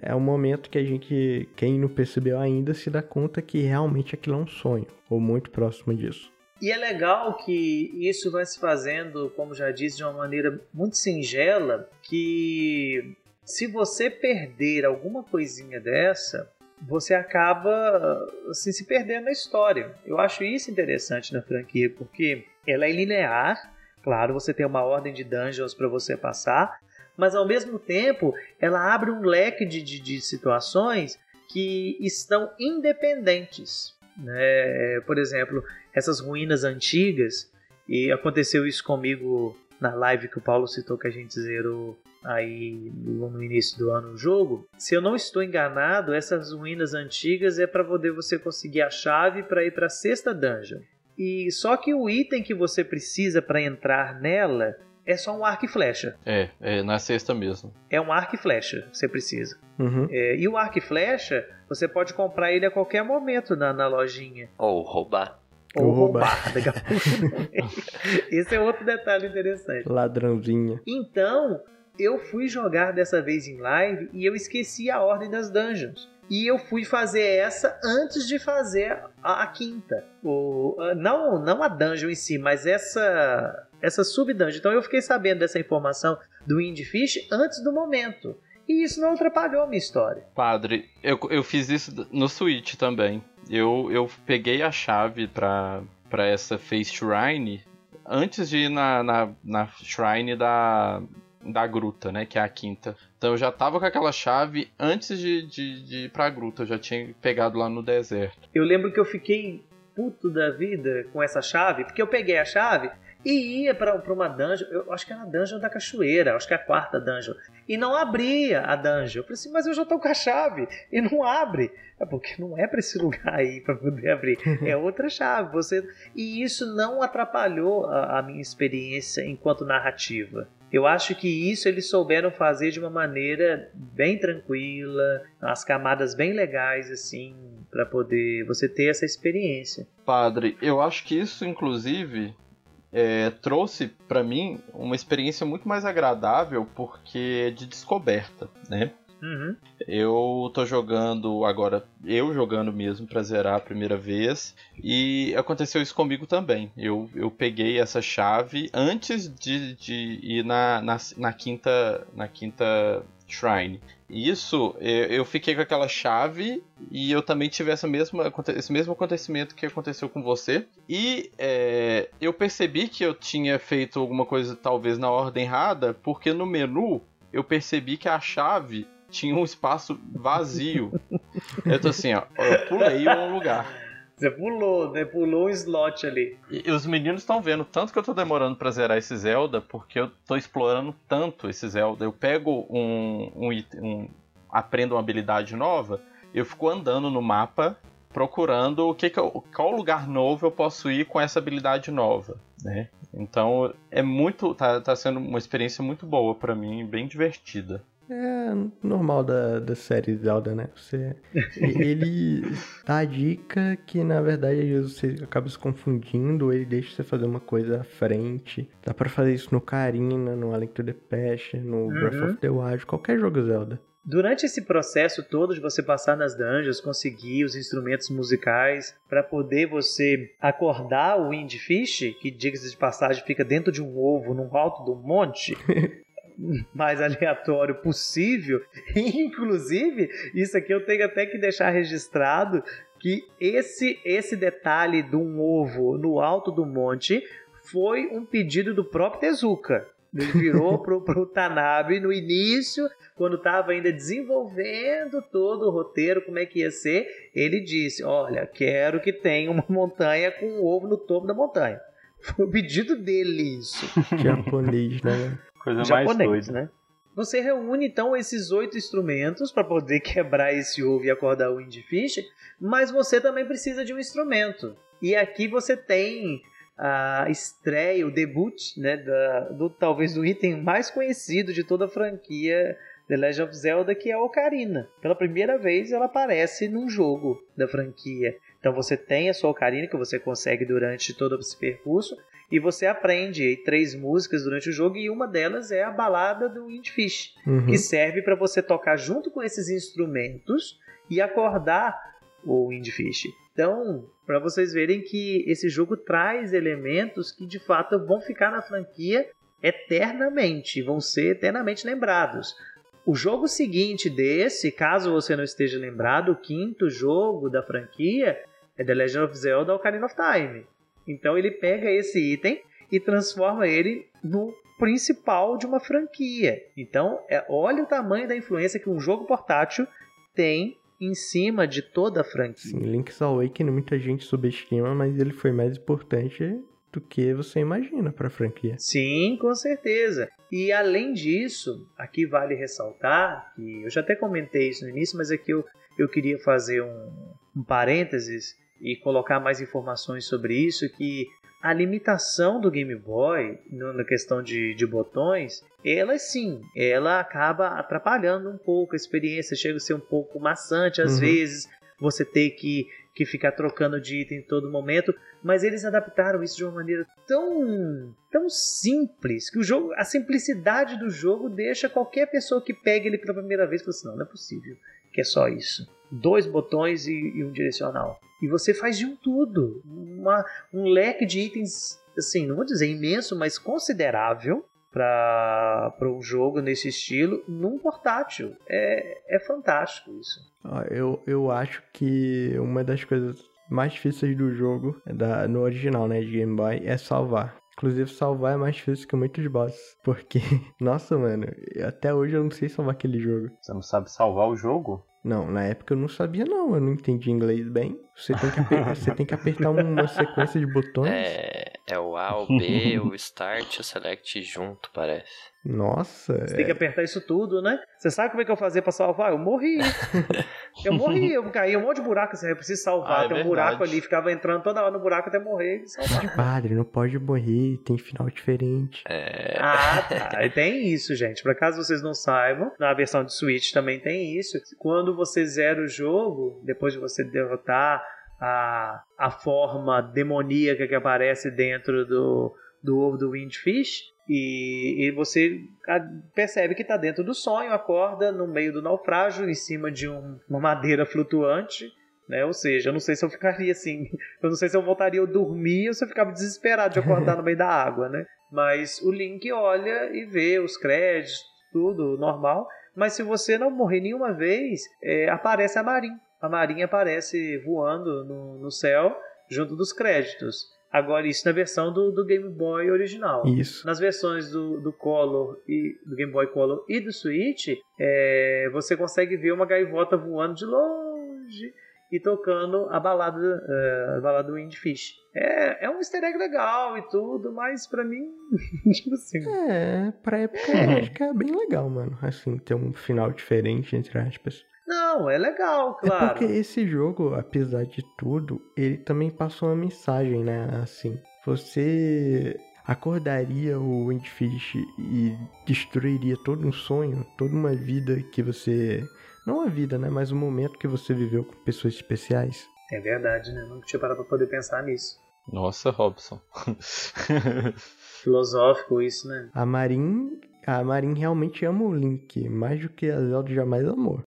é o momento que a gente, quem não percebeu ainda, se dá conta que realmente aquilo é um sonho, ou muito próximo disso. E é legal que isso vai se fazendo, como já disse, de uma maneira muito singela, que se você perder alguma coisinha dessa, você acaba assim, se perdendo na história. Eu acho isso interessante na franquia, porque ela é linear, claro, você tem uma ordem de dungeons para você passar, mas ao mesmo tempo ela abre um leque de, de, de situações que estão independentes. Né? Por exemplo, essas ruínas antigas, e aconteceu isso comigo na live que o Paulo citou que a gente zerou aí no início do ano o jogo. Se eu não estou enganado, essas ruínas antigas é para poder você conseguir a chave para ir para a sexta dungeon. E só que o item que você precisa para entrar nela é só um arco e flecha. É, é na sexta mesmo. É um arco e flecha que você precisa. Uhum. É, e o arco e flecha, você pode comprar ele a qualquer momento na, na lojinha. Ou roubar. Ou Ou roubar. roubar. *laughs* Esse é outro detalhe interessante. Ladrãozinha. Então, eu fui jogar dessa vez em live e eu esqueci a ordem das dungeons. E eu fui fazer essa antes de fazer a, a quinta. O, não, não a dungeon em si, mas essa, essa sub-dungeon. Então eu fiquei sabendo dessa informação do Windfish antes do momento. E isso não atrapalhou a minha história. Padre, eu, eu fiz isso no Switch também. Eu, eu peguei a chave pra, pra essa Face Shrine antes de ir na, na, na Shrine da, da gruta, né? Que é a quinta. Então eu já tava com aquela chave antes de, de, de ir pra gruta. Eu já tinha pegado lá no deserto. Eu lembro que eu fiquei puto da vida com essa chave, porque eu peguei a chave e ia para uma dungeon, eu acho que era a dungeon da cachoeira, acho que é a quarta dungeon, e não abria a dungeon. Eu falei assim, mas eu já tô com a chave e não abre. É porque não é para esse lugar aí para poder abrir, é outra chave. Você e isso não atrapalhou a, a minha experiência enquanto narrativa. Eu acho que isso eles souberam fazer de uma maneira bem tranquila, as camadas bem legais assim, para poder você ter essa experiência. Padre, eu acho que isso inclusive é, trouxe para mim uma experiência muito mais agradável porque é de descoberta, né? Uhum. Eu tô jogando agora, eu jogando mesmo pra zerar a primeira vez, e aconteceu isso comigo também. Eu, eu peguei essa chave antes de, de ir na, na, na quinta na quinta Shrine. Isso, eu fiquei com aquela chave e eu também tive essa mesma, esse mesmo acontecimento que aconteceu com você. E é, eu percebi que eu tinha feito alguma coisa talvez na ordem errada, porque no menu eu percebi que a chave tinha um espaço vazio. eu tô assim, ó, eu pulei um lugar. Você pulou, né? Pulou um slot ali. E, os meninos estão vendo tanto que eu tô demorando pra zerar esse Zelda, porque eu tô explorando tanto esse Zelda. Eu pego um. um, um aprendo uma habilidade nova, eu fico andando no mapa procurando o que, que eu, qual lugar novo eu posso ir com essa habilidade nova, né? Então é muito, tá, tá sendo uma experiência muito boa para mim, bem divertida. É normal da, da série Zelda, né? Você, ele dá a dica que, na verdade, às vezes você acaba se confundindo, ou ele deixa você fazer uma coisa à frente. Dá pra fazer isso no Karina, no A Link to the Past, no uhum. Breath of the Wild, qualquer jogo Zelda. Durante esse processo todo de você passar nas dungeons, conseguir os instrumentos musicais para poder você acordar o Windfish, que diga-se de passagem fica dentro de um ovo num alto do monte, *laughs* mais aleatório possível. *laughs* Inclusive, isso aqui eu tenho até que deixar registrado que esse esse detalhe de um ovo no alto do monte foi um pedido do próprio Tezuka. Ele virou *laughs* pro, pro Tanabe no início, quando estava ainda desenvolvendo todo o roteiro, como é que ia ser. Ele disse: Olha, quero que tenha uma *laughs* montanha com um ovo no topo da montanha. Foi o pedido dele isso. Japonês, né? Coisa japonês, mais doida. né? Você reúne então esses oito instrumentos para poder *laughs* quebrar esse ovo e acordar o Windfish, mas você também precisa de um instrumento. E aqui você tem a estreia, o debut, né, da, do talvez do item mais conhecido de toda a franquia The Legend of Zelda, que é a Ocarina. Pela primeira vez ela aparece num jogo da franquia. Então você tem a sua Ocarina que você consegue durante todo esse percurso e você aprende três músicas durante o jogo e uma delas é a balada do Windfish, uhum. que serve para você tocar junto com esses instrumentos e acordar o Windfish. Então, para vocês verem que esse jogo traz elementos que de fato vão ficar na franquia eternamente, vão ser eternamente lembrados. O jogo seguinte desse, caso você não esteja lembrado, o quinto jogo da franquia é The Legend of Zelda Ocarina of Time. Então ele pega esse item e transforma ele no principal de uma franquia. Então, é, olha o tamanho da influência que um jogo portátil tem em cima de toda a franquia. Sim, Link's Awakening muita gente subestima, mas ele foi mais importante do que você imagina para a franquia. Sim, com certeza. E além disso, aqui vale ressaltar que eu já até comentei isso no início, mas aqui eu, eu queria fazer um, um parênteses e colocar mais informações sobre isso, que a limitação do Game Boy na questão de, de botões, ela sim, ela acaba atrapalhando um pouco a experiência, chega a ser um pouco maçante às uhum. vezes, você ter que, que ficar trocando de item em todo momento, mas eles adaptaram isso de uma maneira tão tão simples que o jogo, a simplicidade do jogo deixa qualquer pessoa que pegue ele pela primeira vez falar assim, não, não é possível que é só isso. Dois botões e, e um direcional. E você faz de um tudo. Uma, um leque de itens, assim, não vou dizer imenso, mas considerável para um jogo nesse estilo num portátil. É, é fantástico isso. Eu, eu acho que uma das coisas mais difíceis do jogo, da, no original, né, de Game Boy, é salvar. Inclusive, salvar é mais difícil que muitos bosses. Porque, *laughs* nossa, mano, até hoje eu não sei salvar aquele jogo. Você não sabe salvar o jogo? Não, na época eu não sabia não, eu não entendi inglês bem. Você tem que, aper... *laughs* você tem que apertar uma sequência de botões. É, é o A, o B, o *laughs* Start e o Select junto, parece. Nossa. Você é... tem que apertar isso tudo, né? Você sabe como é que eu fazia pra salvar? Eu morri. *laughs* eu morri, eu caí um monte de buraco assim, eu preciso salvar. Ah, é tem um verdade. buraco ali, ficava entrando toda hora no buraco até morrer e salvar. Padre, não pode morrer, tem final diferente. É... Ah, tá. E tem isso, gente. Pra caso vocês não saibam, na versão de Switch também tem isso. Quando você zera o jogo, depois de você derrotar a, a forma demoníaca que aparece dentro do, do ovo do Windfish, e, e você percebe que está dentro do sonho, acorda no meio do naufrágio, em cima de um, uma madeira flutuante. Né? Ou seja, eu não sei se eu ficaria assim. *laughs* Eu não sei se eu voltaria a dormir ou se eu ficava desesperado de acordar no meio da água, né? Mas o Link olha e vê os créditos, tudo normal. Mas se você não morrer nenhuma vez, é, aparece a Marin. A Marinha aparece voando no, no céu junto dos créditos. Agora, isso na versão do, do Game Boy original. Isso. Nas versões do, do Color e do Game Boy Color e do Switch, é, você consegue ver uma gaivota voando de longe e tocando a balada, uh, a balada do Windfish. É, é um easter egg legal e tudo, mas pra mim, *laughs* tipo assim. É, pra época *laughs* acho que é bem legal, mano. Assim, ter um final diferente, entre aspas. Não, é legal, claro. É porque esse jogo, apesar de tudo, ele também passou uma mensagem, né? Assim, você acordaria o Windfish e destruiria todo um sonho, toda uma vida que você. Não a vida, né? Mas um momento que você viveu com pessoas especiais. É verdade, né? Não tinha parado pra poder pensar nisso. Nossa, Robson. *laughs* Filosófico isso, né? A Marin. A Marin realmente ama o Link, mais do que a Zelda jamais amou.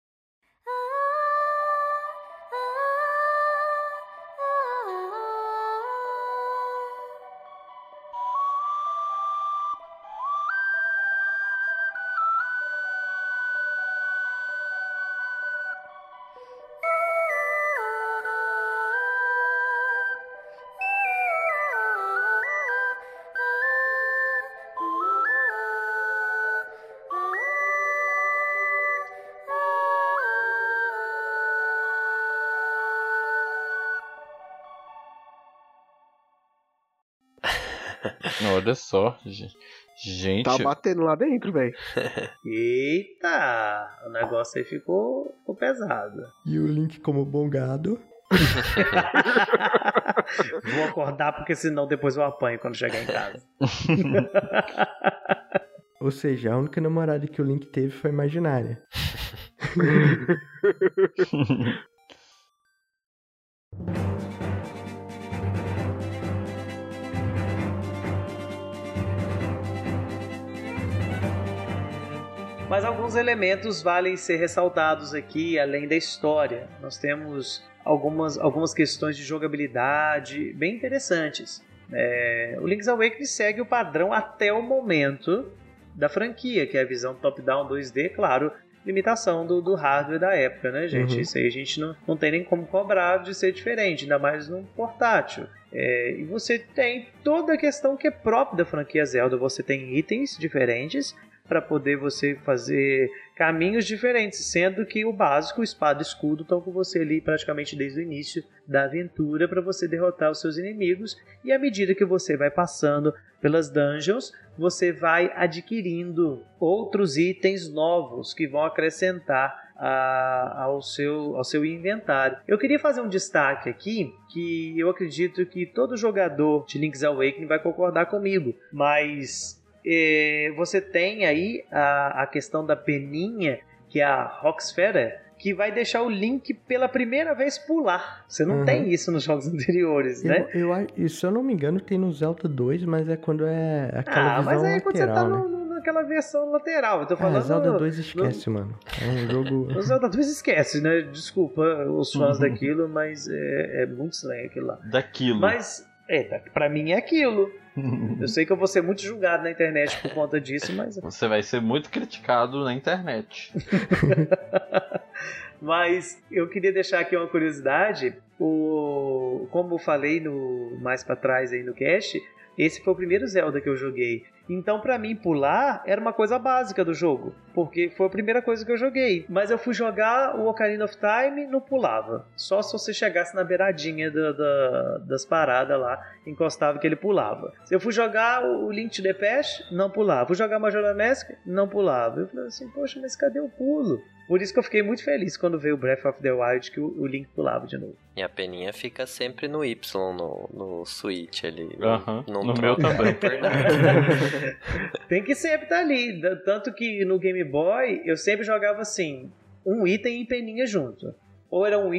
Olha só, gente. Tá batendo lá dentro, velho. *laughs* Eita! O negócio aí ficou, ficou pesado. E o Link como bom gado. *laughs* Vou acordar porque senão depois eu apanho quando chegar em casa. *laughs* Ou seja, a única namorada que o Link teve foi imaginária. Mas alguns elementos valem ser ressaltados aqui, além da história. Nós temos algumas, algumas questões de jogabilidade bem interessantes. É, o Link's Awakening segue o padrão até o momento da franquia, que é a visão top-down 2D, claro, limitação do, do, hardware da época, né, gente? Uhum. Isso aí a gente não, não tem nem como cobrar de ser diferente, ainda mais no portátil. É, e você tem toda a questão que é própria da franquia Zelda. Você tem itens diferentes, para poder você fazer caminhos diferentes, sendo que o básico, espada e escudo, estão com você ali praticamente desde o início da aventura para você derrotar os seus inimigos. E à medida que você vai passando pelas dungeons, você vai adquirindo outros itens novos que vão acrescentar ao, seu, ao seu inventário. Eu queria fazer um destaque aqui que eu acredito que todo jogador de Link's Awakening vai concordar comigo, mas é, você tem aí a, a questão da peninha, que é a Roxfera, que vai deixar o Link pela primeira vez pular. Você não uhum. tem isso nos jogos *laughs* anteriores, eu, né? Eu, se eu não me engano, tem no Zelda 2, mas é quando é aquela ah, visão mas aí é quando você tá no, né? naquela versão lateral. Eu tô falando. Ah, Zelda 2 esquece, no... mano. É um jogo. *laughs* O Zelda 2 esquece, né? Desculpa os fãs uhum. daquilo, mas é, é muito estranho aquilo lá. Daquilo. Mas, é, pra mim é aquilo. Eu sei que eu vou ser muito julgado na internet por conta disso, mas. Você vai ser muito criticado na internet. *laughs* mas eu queria deixar aqui uma curiosidade. O, como eu falei no mais para trás aí no cast, esse foi o primeiro Zelda que eu joguei. Então, para mim, pular era uma coisa básica do jogo, porque foi a primeira coisa que eu joguei. Mas eu fui jogar o Ocarina of Time, não pulava. Só se você chegasse na beiradinha da, da, das paradas lá, encostava que ele pulava. Se eu fui jogar o Link to the Past, não pulava. Fui jogar Majora Mask, não pulava. Eu falei assim, poxa, mas cadê o pulo? Por isso que eu fiquei muito feliz quando veio o Breath of the Wild que o, o Link pulava de novo. E a peninha fica sempre no Y no, no Switch ali. Não no troca meu também. *laughs* *laughs* Tem que sempre estar ali. Tanto que no Game Boy eu sempre jogava assim: um item e peninha junto. Ou era, um,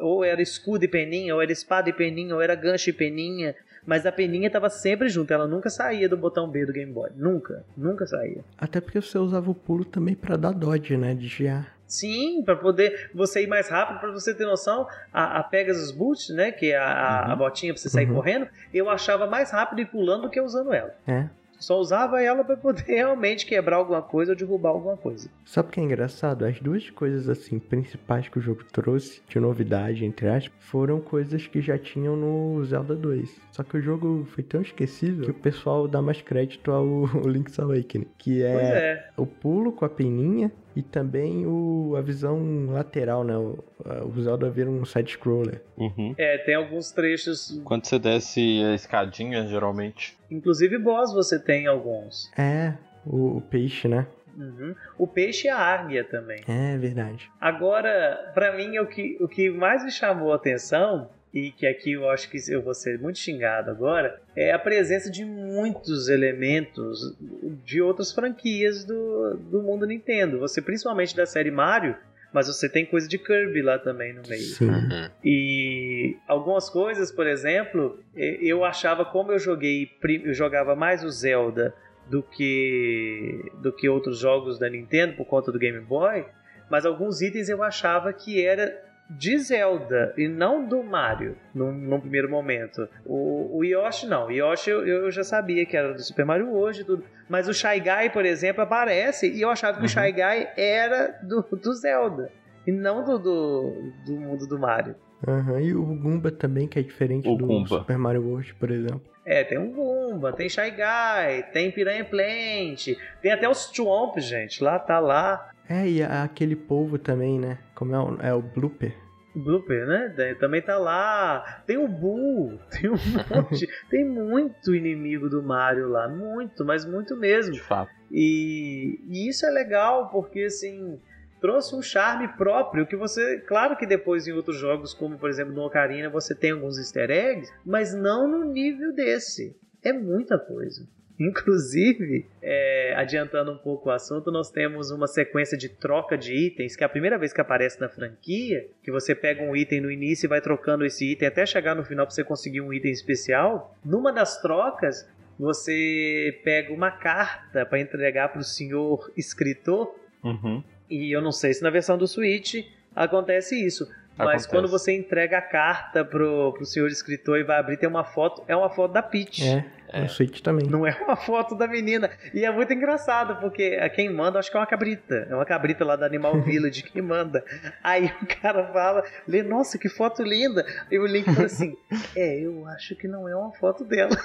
ou era escudo e peninha, ou era espada e peninha, ou era gancho e peninha. Mas a peninha estava sempre junto, ela nunca saía do botão B do Game Boy. Nunca, nunca saía. Até porque você usava o pulo também pra dar dodge, né? Desviar. Sim, para poder você ir mais rápido, para você ter noção, a, a Pegasus Boot, né, que é a, a- a botinha para você sair Uhum. correndo, eu achava mais rápido ir pulando do que usando ela. É. Só usava ela para poder *laughs* realmente quebrar alguma coisa ou derrubar alguma coisa. Sabe o que é engraçado? As duas coisas assim principais que o jogo trouxe de novidade, entre aspas, foram coisas que já tinham no Zelda 2. Só que o jogo foi tão esquecível que o pessoal dá mais crédito ao *laughs* Link's Awakening, que é, é. o pulo com a peninha e também o, a visão lateral, né? O, o Zelda vira um side-scroller. Uhum. É, tem alguns trechos, Quando você desce a escadinha, geralmente. inclusive boss você tem alguns. É, o, o peixe, né? Uhum. O peixe e a águia também. É verdade. Agora, pra mim, o que, o que mais me chamou a atenção, e que aqui eu acho que eu vou ser muito xingado agora, é a presença de muitos elementos de outras franquias do, do mundo Nintendo. Você, principalmente da série Mario, mas você tem coisa de Kirby lá também no meio. Sim. Uhum. E algumas coisas, por exemplo, eu achava como eu joguei, eu jogava mais o Zelda do que do que outros jogos da Nintendo por conta do Game Boy, mas alguns itens eu achava que era de Zelda e não do Mario num, num primeiro momento. O, o Yoshi não, o Yoshi eu, eu já sabia que era do Super Mario hoje tudo, mas o Shy Guy, por exemplo, aparece e eu achava que o Shy Guy era do, do Zelda e não do, do, do mundo do Mario. Aham, E o Goomba também, que é diferente O do Goomba. Super Mario World, por exemplo. É, tem um Goomba, tem Shy Guy, tem Piranha Plant, tem até os Chomp, gente, lá tá lá. É, e aquele polvo também, né? Como é o, é o Blooper. Blooper, né? Também tá lá. Tem o Bull, *laughs* tem um monte. tem muito inimigo do Mario lá. Muito, mas muito mesmo. De fato. E, e isso é legal porque, assim, trouxe um charme próprio que você. Claro que depois em outros jogos, como por exemplo no Ocarina, você tem alguns easter eggs, mas não no nível desse. É muita coisa. *laughs* Inclusive, é, adiantando um pouco o assunto, nós temos uma sequência de troca de itens, que é a primeira vez que aparece na franquia, que você pega um item no início e vai trocando esse item até chegar no final para você conseguir um item especial. Numa das trocas, você pega uma carta para entregar para o senhor escritor, Uhum. e eu não sei se na versão do Switch acontece isso. Mas Acontece. quando você entrega a carta pro, pro senhor escritor e vai abrir, tem uma foto, é uma foto da Peach. É, É. no Switch também. Não é uma foto da menina. E é muito engraçado, porque quem manda, acho que é uma cabrita. É uma cabrita lá da Animal *laughs* Village que manda. Aí o cara fala, lê, nossa, que foto linda. E o Link fala assim, *laughs* é, eu acho que não é uma foto dela.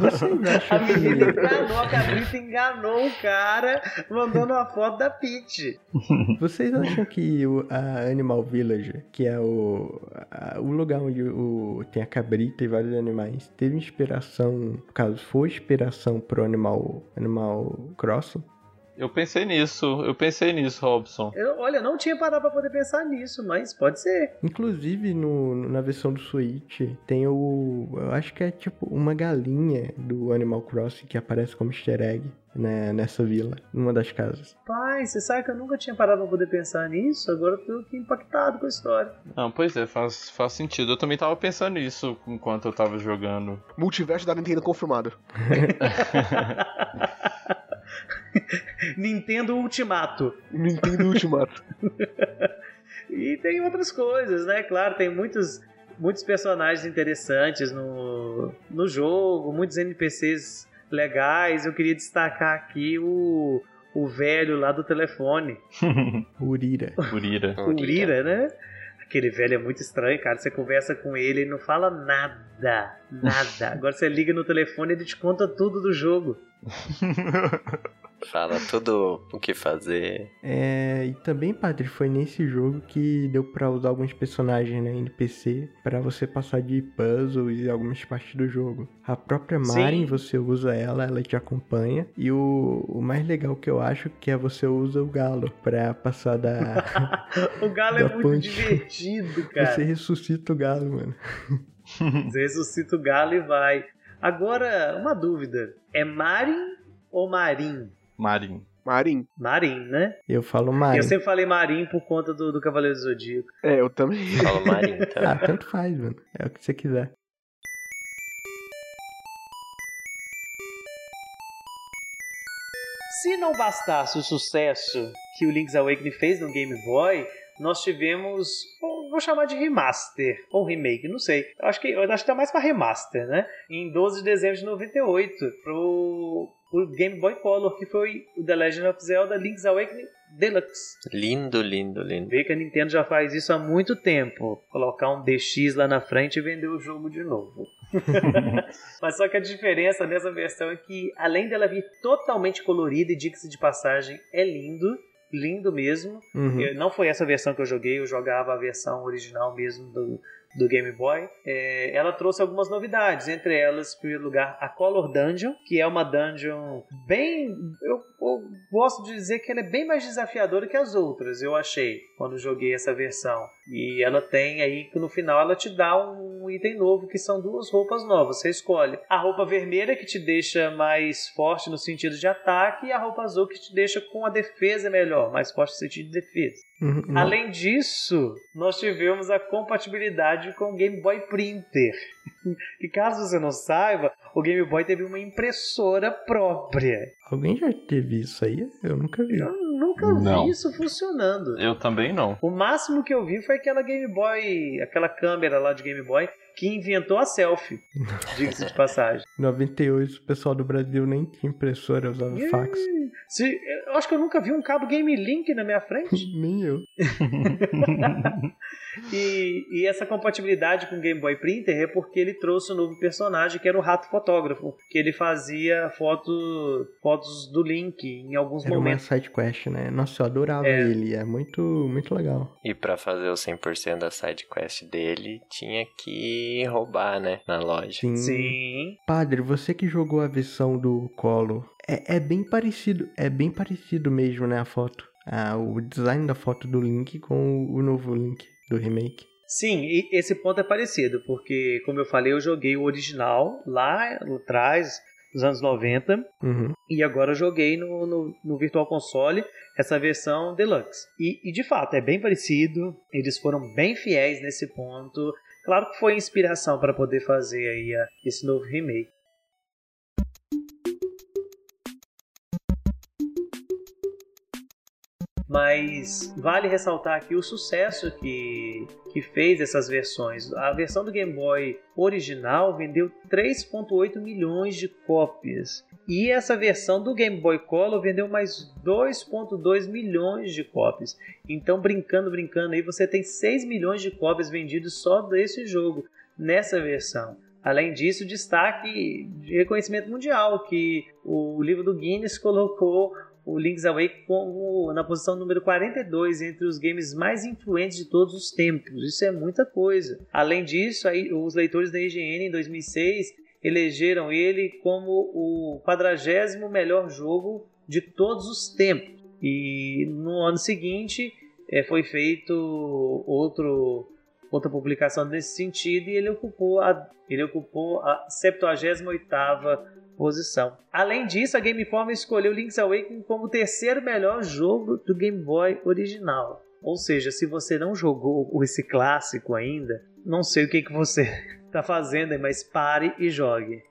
Vocês *laughs* A menina que, enganou, a cabrita enganou o cara, mandando uma foto da Peach. vocês acham que o, a Animal Village, que é o, a- o lugar onde o, tem a cabrita e vários animais, teve inspiração, no caso, foi inspiração pro Animal, Animal Crossing? Eu pensei nisso, eu pensei nisso, Robson. Eu, olha, não tinha parado pra poder pensar nisso, mas pode ser. Inclusive no, na versão do Switch tem o. Eu acho que é tipo uma galinha do Animal Crossing que aparece como easter egg né, nessa vila, numa das casas. Pai, você sabe que eu nunca tinha parado pra poder pensar nisso, agora eu tô aqui impactado com a história. Não, pois é, faz, faz sentido. Eu também tava pensando nisso enquanto eu tava jogando. Multiverso da Nintendo confirmado. *laughs* *laughs* *laughs* Nintendo Ultimato. Nintendo Ultimato. *laughs* E tem outras coisas, né? Claro, tem muitos, muitos personagens interessantes no, no jogo, muitos NPCs legais. Eu queria destacar aqui o, o velho lá do telefone, *laughs* Urira. Urira. Urira, né? Aquele velho é muito estranho, cara. Você conversa com ele e não fala nada. Nada. *laughs* Agora você liga no telefone e ele te conta tudo do jogo. *laughs* Fala tudo o que fazer. É, e também, padre, foi nesse jogo que deu pra usar alguns personagens né, NPC pra você passar de puzzles e algumas partes do jogo. A própria Marin, Sim. você usa ela, ela te acompanha. E o, o mais legal que eu acho que é você usa o galo pra passar da. *laughs* O galo é Da muito ponte. divertido, *laughs* cara. você ressuscita o galo, mano. *laughs* Você ressuscita o galo e vai. Agora, uma dúvida. É Marin ou Marim? Marin. Marim. Marim, né? Eu falo Marin. Eu sempre falei Marim por conta do, do Cavaleiro do Zodíaco. É, eu também. Fala Marinho, *laughs* tá? Ah, tanto faz, mano. É o que você quiser. Se não bastasse o sucesso que o Link's Awakening fez no Game Boy, nós tivemos, vou vou chamar de remaster ou remake, não sei. Eu acho que eu acho que tá mais para remaster, né? Em 12 de dezembro de 98 pro, pro Game Boy Color, que foi o The Legend of Zelda Link's Awakening Deluxe. Lindo, lindo, lindo. Vê que a Nintendo já faz isso há muito tempo. Colocar um DX lá na frente e vender o jogo de novo. *laughs* Mas só que a diferença dessa versão é que, além dela vir totalmente colorida e diga-se de passagem, é lindo. Lindo mesmo. Uhum. Eu- não foi essa versão que eu joguei, eu jogava a versão original mesmo do, do Game Boy. É, ela trouxe algumas novidades, entre elas, em primeiro lugar, a Color Dungeon, que é uma dungeon bem. Eu, eu gosto de dizer que ela é bem mais desafiadora que as outras, eu achei, quando joguei essa versão. E ela tem aí que no final ela te dá um item novo, que são duas roupas novas. Você escolhe a roupa vermelha, que te deixa mais forte no sentido de ataque, e a roupa azul, que te deixa com a defesa melhor, mais forte no sentido de defesa. Uhum. Além disso, nós tivemos a compatibilidade com o Game Boy Printer. *laughs* E caso você não saiba, o Game Boy teve uma impressora própria. Alguém já teve isso aí? Eu nunca vi. Eu nunca Não. vi isso funcionando. Eu também não. O máximo que eu vi foi aquela Game Boy, aquela câmera lá de Game Boy que inventou a selfie. *laughs* Diga-se de passagem. Em 98, o pessoal do Brasil nem tinha impressora, usava fax. Se- eu acho que eu nunca vi um cabo Game Link na minha frente. *laughs* Nem eu. *laughs* E, e essa compatibilidade com o Game Boy Printer é porque ele trouxe um novo personagem que era o Rato Fotógrafo, que ele fazia foto, fotos do Link em alguns Era uma momentos. side quest, né? Nossa, eu adorava É. ele. É muito, muito legal. E pra fazer o 100% da side quest dele, tinha que roubar, né? Na loja. Sim. Sim. Padre, você que jogou a versão do Colo, é, é bem parecido. É bem parecido mesmo, né? A foto. Ah, o design da foto do Link com o novo Link do remake. Sim, e esse ponto é parecido, porque, como eu falei, eu joguei o original lá atrás, nos anos 90, Uhum. e agora eu joguei no, no, no Virtual Console essa versão Deluxe. E, e, de fato, é bem parecido, eles foram bem fiéis nesse ponto. Claro que foi inspiração para poder fazer aí a- esse novo remake. Mas vale ressaltar aqui o sucesso que, que fez essas versões. A versão do Game Boy original vendeu 3,8 milhões de cópias. E essa versão do Game Boy Color vendeu mais 2,2 milhões de cópias. Então, brincando, brincando aí, você tem 6 milhões de cópias vendidas só desse jogo, nessa versão. Além disso, destaque de reconhecimento mundial, que o livro do Guinness colocou o Link's Awakening como na posição número 42 entre os games mais influentes de todos os tempos. Isso é muita coisa. Além disso, aí, os leitores da IGN em 2006 elegeram ele como o quadragésimo melhor jogo de todos os tempos. E no ano seguinte eh, foi feito outro outra publicação nesse sentido e ele ocupou a ele ocupou a 78ª posição. Além disso, a Game Informer escolheu Link's Awakening como o terceiro melhor jogo do Game Boy original. Ou seja, se você não jogou esse clássico ainda, não sei o que, que você está *laughs* fazendo, mas pare e jogue.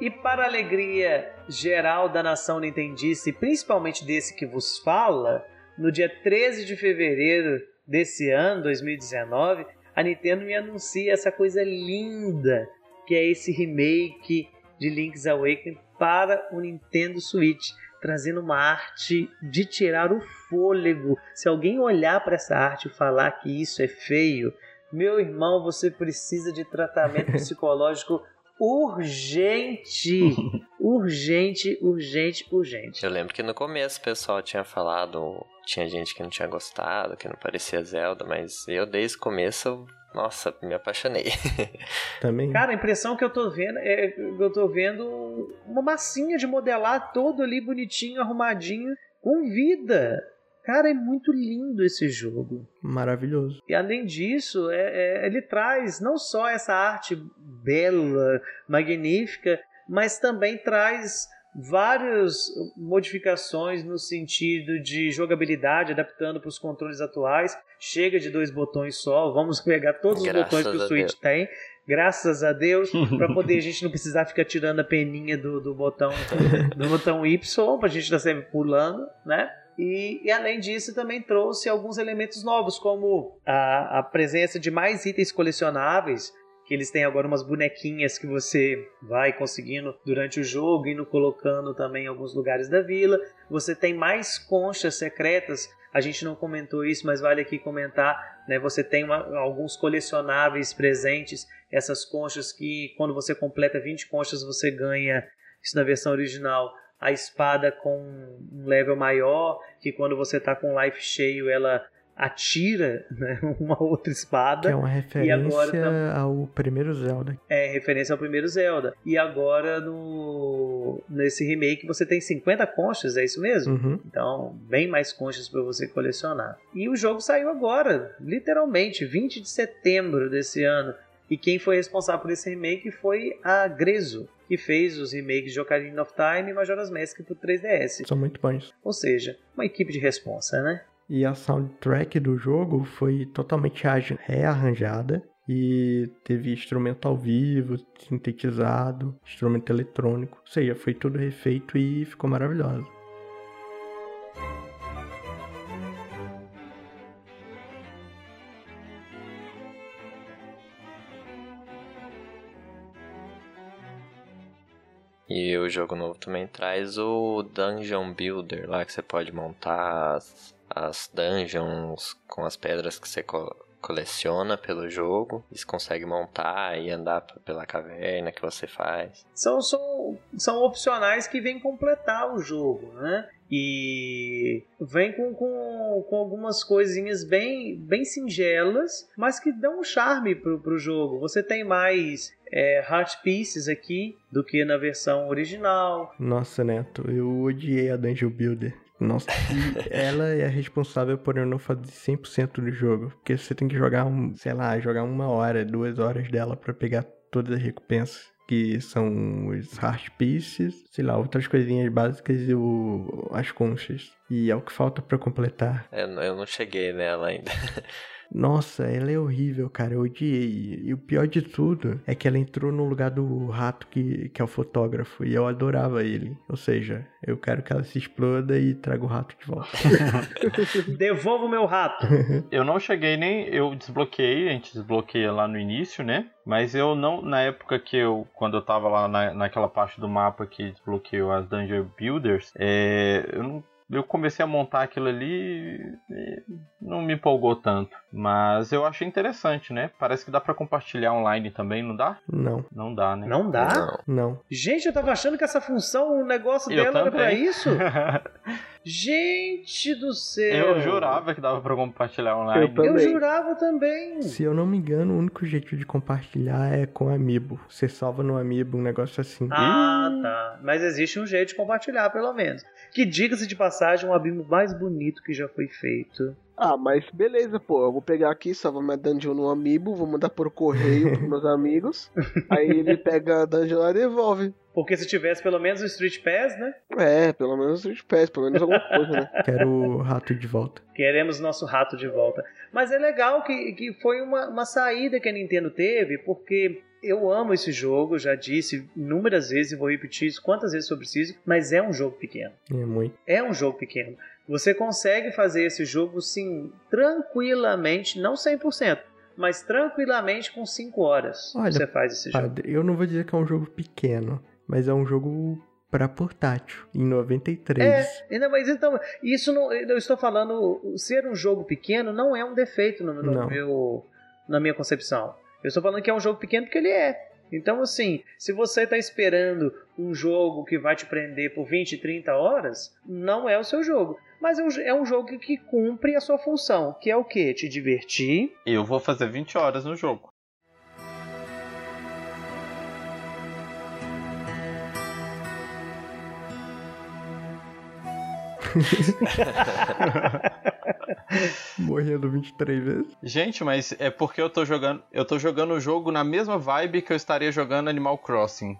E para a alegria geral da nação nintendista e principalmente desse que vos fala, no dia 13 de fevereiro desse ano, 2019, a Nintendo me anuncia essa coisa linda que é esse remake de Link's Awakening para o Nintendo Switch, trazendo uma arte de tirar o fôlego. Se alguém olhar para essa arte e falar que isso é feio, meu irmão, você precisa de tratamento *laughs* psicológico urgente. *laughs* urgente, urgente, urgente. Eu lembro que no começo o pessoal tinha falado, tinha gente que não tinha gostado, que não parecia Zelda, mas eu desde o começo nossa, me apaixonei. *laughs* Também. Cara, a impressão que eu tô vendo é que eu tô vendo uma massinha de modelar todo ali bonitinho, arrumadinho, com vida. Cara, é muito lindo esse jogo. Maravilhoso. E além disso, é, é, ele traz não só essa arte bela, magnífica, mas também traz várias modificações no sentido de jogabilidade, adaptando para os controles atuais. Chega de dois botões só, vamos pegar todos os Graças botões que o Switch Deus. tem. Graças a Deus, para *laughs* poder a gente não precisar ficar tirando a peninha do, do botão do botão Y, para a gente estar sempre pulando, né? E, e, além disso, também trouxe alguns elementos novos, como a, a presença de mais itens colecionáveis, que eles têm agora umas bonequinhas que você vai conseguindo durante o jogo, indo colocando também em alguns lugares da vila. Você tem mais conchas secretas. A gente não comentou isso, mas vale aqui comentar. Né? Você tem uma, alguns colecionáveis presentes. Essas conchas que, quando você completa 20 conchas, você ganha. Isso na versão original a espada com um level maior, que quando você tá com life cheio, ela atira *laughs* né, uma outra espada. Que é uma referência tá- ao primeiro Zelda. É referência ao primeiro Zelda. E agora no nesse remake você tem 50 conchas, é isso mesmo? Uhum. Então, bem mais conchas para você colecionar. E o jogo saiu agora, literalmente, 20 de setembro desse ano. E quem foi responsável por esse remake foi a Grezzo, que fez os remakes de Ocarina of Time e Majora's Mask pro 3DS. São muito bons. Ou seja, uma equipe de responsa, né? E a soundtrack do jogo foi totalmente rearranjada e teve instrumento ao vivo, sintetizado, instrumento eletrônico. Ou seja, foi tudo refeito e ficou maravilhoso. E o jogo novo também traz o Dungeon Builder, lá que você pode montar as, as dungeons com as pedras que você coleciona pelo jogo. E você consegue montar e andar pela caverna que você faz. São, são, são opcionais que vêm completar o jogo, né? E vem com, com, com algumas coisinhas bem, bem singelas, mas que dão um charme pro, pro jogo. Você tem mais é, heart pieces aqui do que na versão original. Nossa, Neto, eu odiei a Dungeon Builder. Nossa, e ela é responsável por eu não fazer 100% do jogo. Porque você tem que jogar, um, sei lá, jogar uma hora, duas horas dela pra pegar todas as recompensas. Que são os heart pieces, sei lá, outras coisinhas básicas e o, as conchas. E é o que falta pra completar. Eu, eu não cheguei nela ainda. *laughs* Nossa, ela é horrível, cara. Eu odiei. E o pior de tudo é que ela entrou no lugar do rato que, que é o fotógrafo. E eu adorava ele. Ou seja, eu quero que ela se exploda e traga o rato de volta. *laughs* Devolva o meu rato. Eu não cheguei nem. Eu desbloqueei, a gente desbloqueia lá no início, né? Mas eu não. Na época que eu. Quando eu tava lá na, naquela parte do mapa que desbloqueou as Dungeon Builders, é, eu não. Eu comecei a montar aquilo ali e não me empolgou tanto. Mas eu achei interessante, né? Parece que dá pra compartilhar online também, não dá? Não, Não dá, né? Não dá? Não. não. Gente, eu tava achando que essa função, o negócio Eu dela era pra também. isso. *laughs* Gente do céu. eu jurava que dava pra compartilhar online. Eu Eu também. jurava também. Se eu não me engano, o único jeito de compartilhar é com Amiibo. Você salva no Amiibo um negócio assim. Ah, tá. Mas existe um jeito de compartilhar, pelo menos. Que diga-se de passagem, um abismo mais bonito que já foi feito. Ah, mas beleza, pô. Eu vou pegar aqui, salvar minha dungeon no Amiibo, vou mandar por correio pros meus amigos. *laughs* Aí ele pega a dungeon lá e devolve. Porque se tivesse pelo menos o Street Pass, né? É, pelo menos Street Pass, pelo menos alguma coisa, né? *laughs* Quero o rato de volta. Queremos nosso rato de volta. Mas é legal que, que foi uma, uma saída que a Nintendo teve, porque eu amo esse jogo, já disse inúmeras vezes e vou repetir isso quantas vezes for preciso, mas é um jogo pequeno. É muito. É um jogo pequeno. Você consegue fazer esse jogo, sim, tranquilamente, não 100%, mas tranquilamente com 5 horas. Olha, você faz esse jogo. Padre, eu não vou dizer que é um jogo pequeno, mas é um jogo para portátil, em 93. É, mas então, isso não, eu estou falando, ser um jogo pequeno não é um defeito no, no Não. meu, na minha concepção. Eu estou falando que é um jogo pequeno porque ele é. Então, assim, se você está esperando um jogo que vai te prender por 20, 30 horas, não é o seu jogo. Mas é um, é um jogo que, que cumpre a sua função, que é o quê? Te divertir. Eu vou fazer 20 horas no jogo. *laughs* Morrendo 23 vezes. Gente, mas é porque eu tô jogando. Eu tô jogando o jogo na mesma vibe que eu estaria jogando Animal Crossing.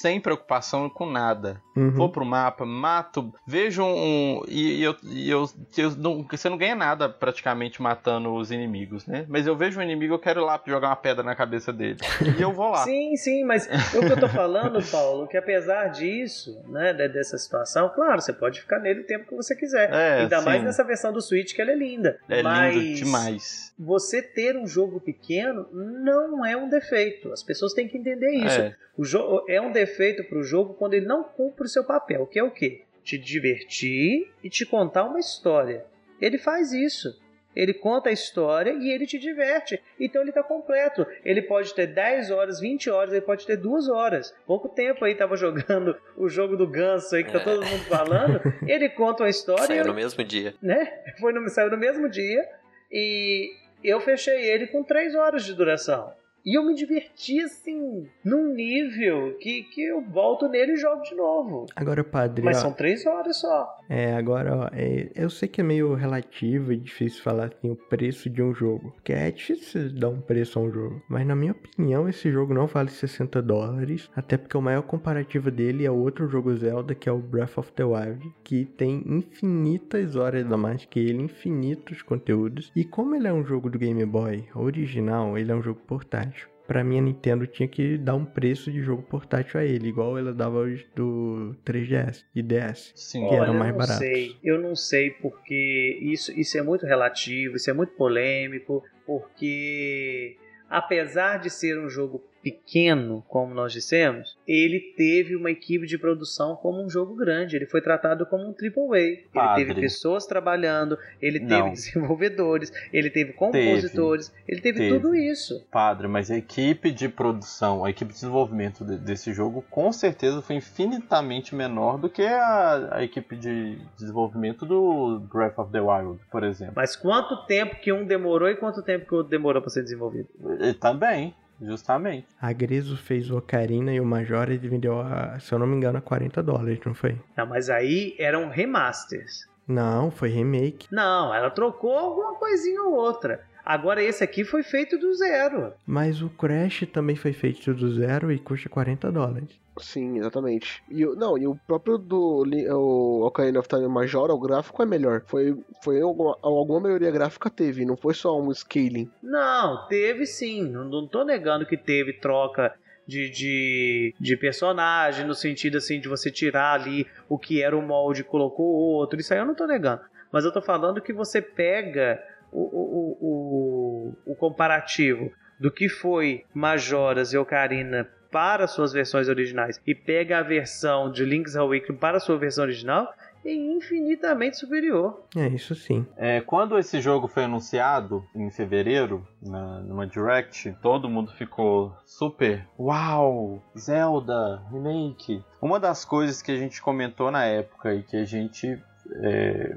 Sem preocupação com nada. Uhum. Vou pro mapa, mato, vejo um. E, e eu, e eu, eu não, você não ganha nada praticamente matando os inimigos, né? Mas eu vejo um inimigo, eu quero ir lá jogar uma pedra na cabeça dele. E eu vou lá. *laughs* Sim, sim, mas o que eu tô falando, Paulo, que apesar disso, né, de- dessa situação, claro, você pode ficar nele o tempo que você quiser. É, Ainda sim. mais nessa versão do Switch que ela é linda. É mas lindo demais. Você ter um jogo pequeno não é um defeito. As pessoas têm que entender isso. É. O jogo é um defeito pro jogo quando ele não cumpre o seu papel, que é o quê? Te divertir e te contar uma história. Ele faz isso. Ele conta a história e ele te diverte. Então ele tá completo. Ele pode ter 10 horas, 20 horas, ele pode ter 2 horas. Pouco tempo aí tava jogando o jogo do ganso aí que tá É. todo mundo falando. Ele conta uma história Saiu no mesmo dia. né? Foi no, saiu no mesmo dia e eu fechei ele com 3 horas de duração. E eu me diverti assim, num nível que, que eu volto nele e jogo de novo. Agora, padre, Mas ó, são 3 horas só. é, agora, ó, é, eu sei que é meio relativo e difícil falar assim, o preço de um jogo. Porque é difícil dar um preço a um jogo. Mas na minha opinião, esse jogo não vale 60 dólares. Até porque o maior comparativo dele é outro jogo Zelda, que é o Breath of the Wild. Que tem infinitas horas a mais que ele, infinitos conteúdos. E como ele é um jogo do Game Boy original, ele é um jogo portátil. Pra mim, a Nintendo tinha que dar um preço de jogo portátil a ele, igual ela dava os do 3DS e DS. Sim. Que eram Olha, mais eu não baratos. sei, eu não sei porque isso, isso é muito relativo, isso é muito polêmico, porque apesar de ser um jogo pequeno, como nós dissemos, ele teve uma equipe de produção como um jogo grande. Ele foi tratado como um AAA. Ele Padre. teve pessoas trabalhando, ele teve Não. desenvolvedores, ele teve compositores, ele teve, Teve. tudo isso. Padre, mas a equipe de produção, a equipe de desenvolvimento de- desse jogo, com certeza foi infinitamente menor do que a, a equipe de desenvolvimento do Breath of the Wild, por exemplo. Mas quanto tempo que um demorou e quanto tempo que o outro demorou para ser desenvolvido? E também, justamente. A Grezzo fez o Ocarina e o Majora e vendeu, a, se eu não me engano, a 40 dólares, não foi? Não, mas aí eram remasters. Não, foi remake. Não, ela trocou alguma coisinha ou outra. Agora esse aqui foi feito do zero. Mas o Crash também foi feito do zero e custa 40 dólares. Sim, exatamente. E o- não, e o próprio do o Ocarina of Time Majora, o gráfico é melhor. Foi, foi alguma, alguma melhoria gráfica teve, não foi só um scaling. Não, teve sim. Não, não tô negando que teve troca de, de, de personagem, no sentido assim de você tirar ali o que era o molde e colocou outro. Isso aí eu não tô negando. Mas eu tô falando que você pega o, o, o, o, comparativo do que foi Majoras e Ocarina para suas versões originais e pega a versão de Link's Awakening para a sua versão original, é infinitamente superior. É, isso sim. É, quando esse jogo foi anunciado em fevereiro, na, numa Direct, todo mundo ficou super. Uau! Zelda, remake. Uma das coisas que a gente comentou na época e que a gente é,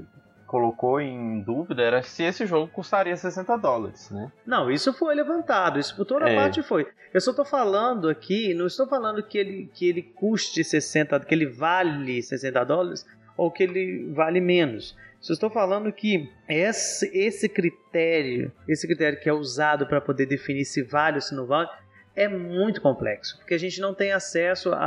colocou em dúvida era se esse jogo custaria 60 dólares, né? Não, isso foi levantado, isso por toda É. parte foi. Eu só tô falando aqui, não estou falando que ele, que ele custe 60, que ele vale 60 dólares ou que ele vale menos. Só estou falando que esse, esse critério, esse critério que é usado para poder definir se vale ou se não vale, é muito complexo, porque a gente não tem acesso a-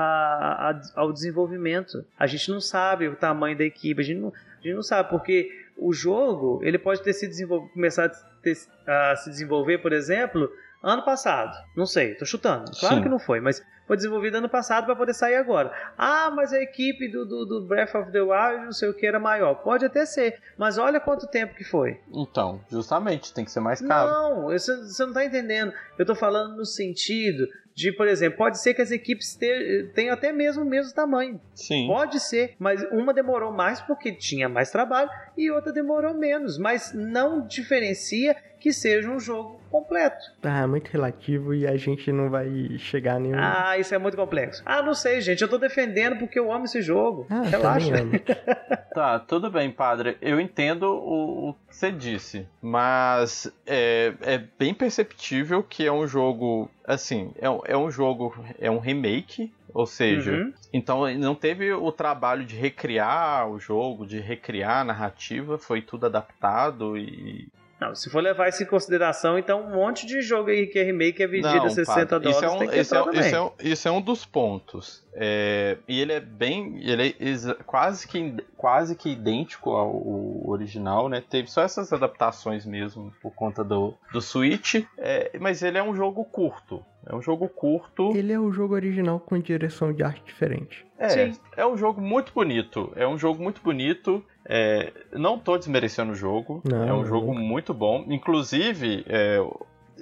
a- ao desenvolvimento. A gente não sabe o tamanho da equipe, a gente não, a gente não sabe, porque o jogo ele pode ter se desenvol- começado a, ter- a se desenvolver, por exemplo, ano passado. Não sei, tô chutando. Claro Sim. que não foi, mas foi desenvolvido ano passado para poder sair agora. Ah, mas a equipe do, do, do Breath of the Wild, não sei o que, era maior. Pode até ser, mas olha quanto tempo que foi. Então, justamente, tem que ser mais caro. Não, você, você não tá entendendo. Eu tô falando no sentido de, por exemplo, pode ser que as equipes te- tenham até mesmo o mesmo tamanho. Sim. Pode ser, mas uma demorou mais porque tinha mais trabalho e outra demorou menos. Mas não diferencia que seja um jogo completo. Tá, é muito relativo e a gente não vai chegar a nenhum. Ah, isso é muito complexo. Ah, não sei, gente. Eu tô defendendo porque eu amo esse jogo. Ah, Relaxa. *laughs* Tá, tudo bem, padre. Eu entendo o, o que você disse, mas é, é bem perceptível que é um jogo, assim, é, um- é um jogo, é um remake, ou seja, Uhum. então não teve o trabalho de recriar o jogo, de recriar a narrativa, foi tudo adaptado e Não, se for levar isso em consideração, então um monte de jogo aí que é remake é vendido a 60 padre, dólares isso é um, esse é, isso é um- isso é um dos pontos. É, e ele é bem. Ele é quase, que, quase que idêntico ao, ao original, né? Teve só essas adaptações mesmo por conta do, do Switch. é, mas ele é um jogo curto. É um jogo curto. Ele é o jogo original com direção de arte diferente. É, Sim. é um jogo muito bonito. É um jogo muito bonito. É, não tô desmerecendo o jogo. Não, é um jogo nunca. muito bom. Inclusive, é,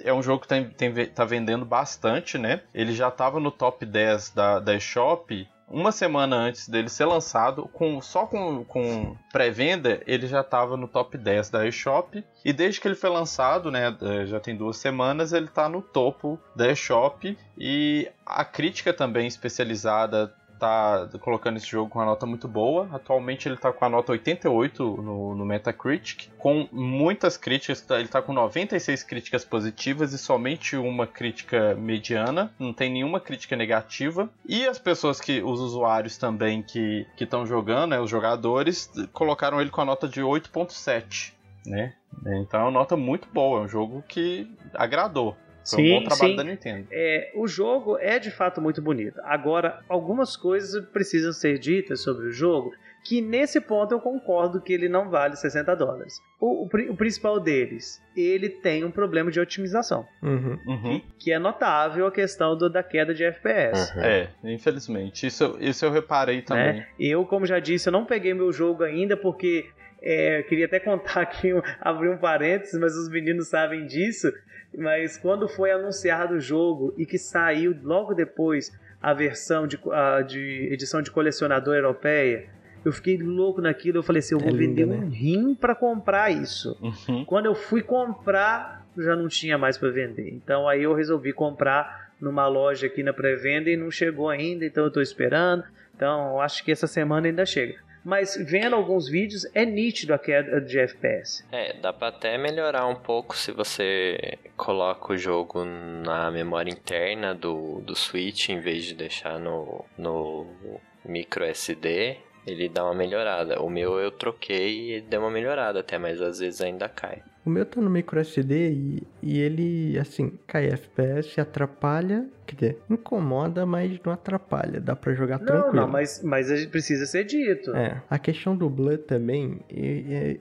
é um jogo que tem, tem, tá vendendo bastante, né? Ele já tava no top 10 da, da eShop uma semana antes dele ser lançado, com, só com, com pré-venda, ele já estava no top 10 da eShop. E desde que ele foi lançado, né, eh, já tem duas semanas, ele está no topo da eShop. E a crítica também especializada tá colocando esse jogo com uma nota muito boa. Atualmente ele tá com a nota 88 no, no Metacritic, com muitas críticas, tá- ele tá com 96 críticas positivas e somente uma crítica mediana, não tem nenhuma crítica negativa. E as pessoas que, os usuários também que estão jogando, né, os jogadores, colocaram ele com a nota de 8.7, né? Então é uma nota muito boa, é um jogo que agradou. Foi um Sim, bom trabalho sim. da Nintendo. É, o jogo é de fato muito bonito. Agora, algumas coisas precisam ser ditas sobre o jogo que nesse ponto eu concordo que ele não vale 60 dólares. O, o o principal deles, ele tem um problema de otimização, Uhum. Uhum. que é notável a questão do- da queda de FPS. Uhum. É, infelizmente. Isso, isso eu reparei também. né? Eu, como já disse, eu não peguei meu jogo ainda porque é, eu queria até contar aqui, um- abrir um parênteses, mas os meninos sabem disso. Mas quando foi anunciado o jogo e que saiu logo depois a versão de, a- de edição de colecionador europeia, eu fiquei louco naquilo. Eu falei assim: eu É vou linda, vender um né? rim para comprar isso. Uhum. Quando eu fui comprar, já não tinha mais para vender. Então aí eu resolvi comprar numa loja aqui na pré-venda e não chegou ainda, então eu tô esperando. Então acho que essa semana ainda chega. Mas vendo alguns vídeos, é nítido a queda de FPS. É, dá pra até melhorar um pouco se você coloca o jogo na memória interna do, do Switch em vez de deixar no, no micro SD. Ele dá uma melhorada. O meu eu troquei e deu uma melhorada até, mas às vezes ainda cai. O meu tá no micro SD e, e ele, assim, cai FPS, atrapalha, quer dizer, incomoda, mas não atrapalha, dá pra jogar Não, tranquilo. não, mas, mas a gente precisa ser dito. É, a questão do Blur também,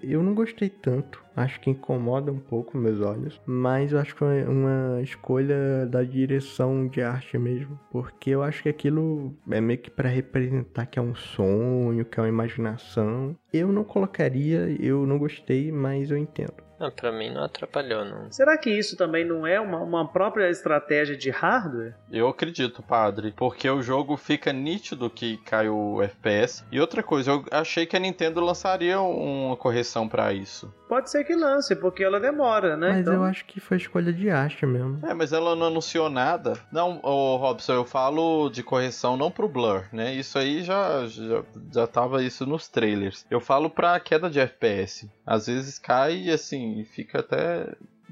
eu não gostei tanto. Acho que incomoda um pouco meus olhos. Mas eu acho que é uma escolha da direção de arte mesmo. Porque eu acho que aquilo é meio que pra representar que é um sonho, que é uma imaginação. Eu não colocaria, eu não gostei, mas eu entendo. Não, pra mim não atrapalhou, não. Será que isso também não é uma, uma própria estratégia de hardware? Eu acredito, padre, porque o jogo fica nítido que cai o FPS. E outra coisa, eu achei que a Nintendo lançaria uma correção pra isso. Pode ser que lance, porque ela demora, né? Mas Então- eu acho que foi escolha de arte mesmo. É, mas ela não anunciou nada. Não, ô Robson, eu falo de correção não pro Blur, né? Isso aí já, já, já tava isso nos trailers. Eu falo pra queda de FPS. Às vezes cai e assim, fica até.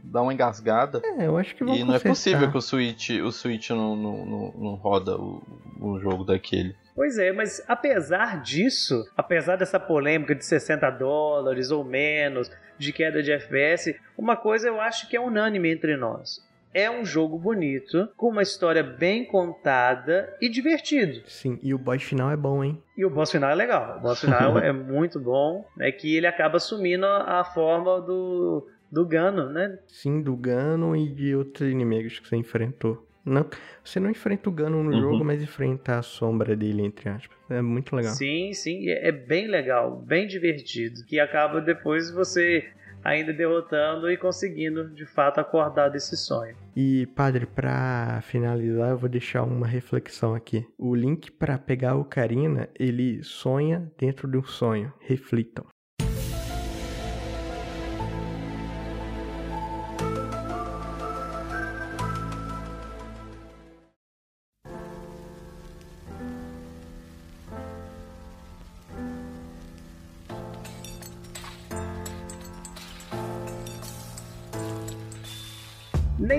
dá uma engasgada. É, eu acho que vão E não é consertar. possível que o Switch, o Switch não, não, não, não roda o, um jogo daquele. Pois é, mas apesar disso, apesar dessa polêmica de 60 dólares ou menos, de queda de FPS, uma coisa eu acho que é unânime entre nós. É um jogo bonito, com uma história bem contada e divertido. Sim, e o boss final é bom, hein? E o boss final é legal. O boss final *laughs* é muito bom. É que ele acaba assumindo a forma do, do Gano, né? Sim, do Gano e de outros inimigos que você enfrentou. Não, você não enfrenta o Gano no Uhum. jogo, mas enfrenta a sombra dele, entre aspas. É muito legal. Sim, sim, é bem legal, bem divertido. Que acaba depois você ainda derrotando e conseguindo de fato acordar desse sonho. E, padre, pra finalizar, eu vou deixar uma reflexão aqui. O link pra pegar a Ocarina, ele sonha dentro de um sonho. Reflitam.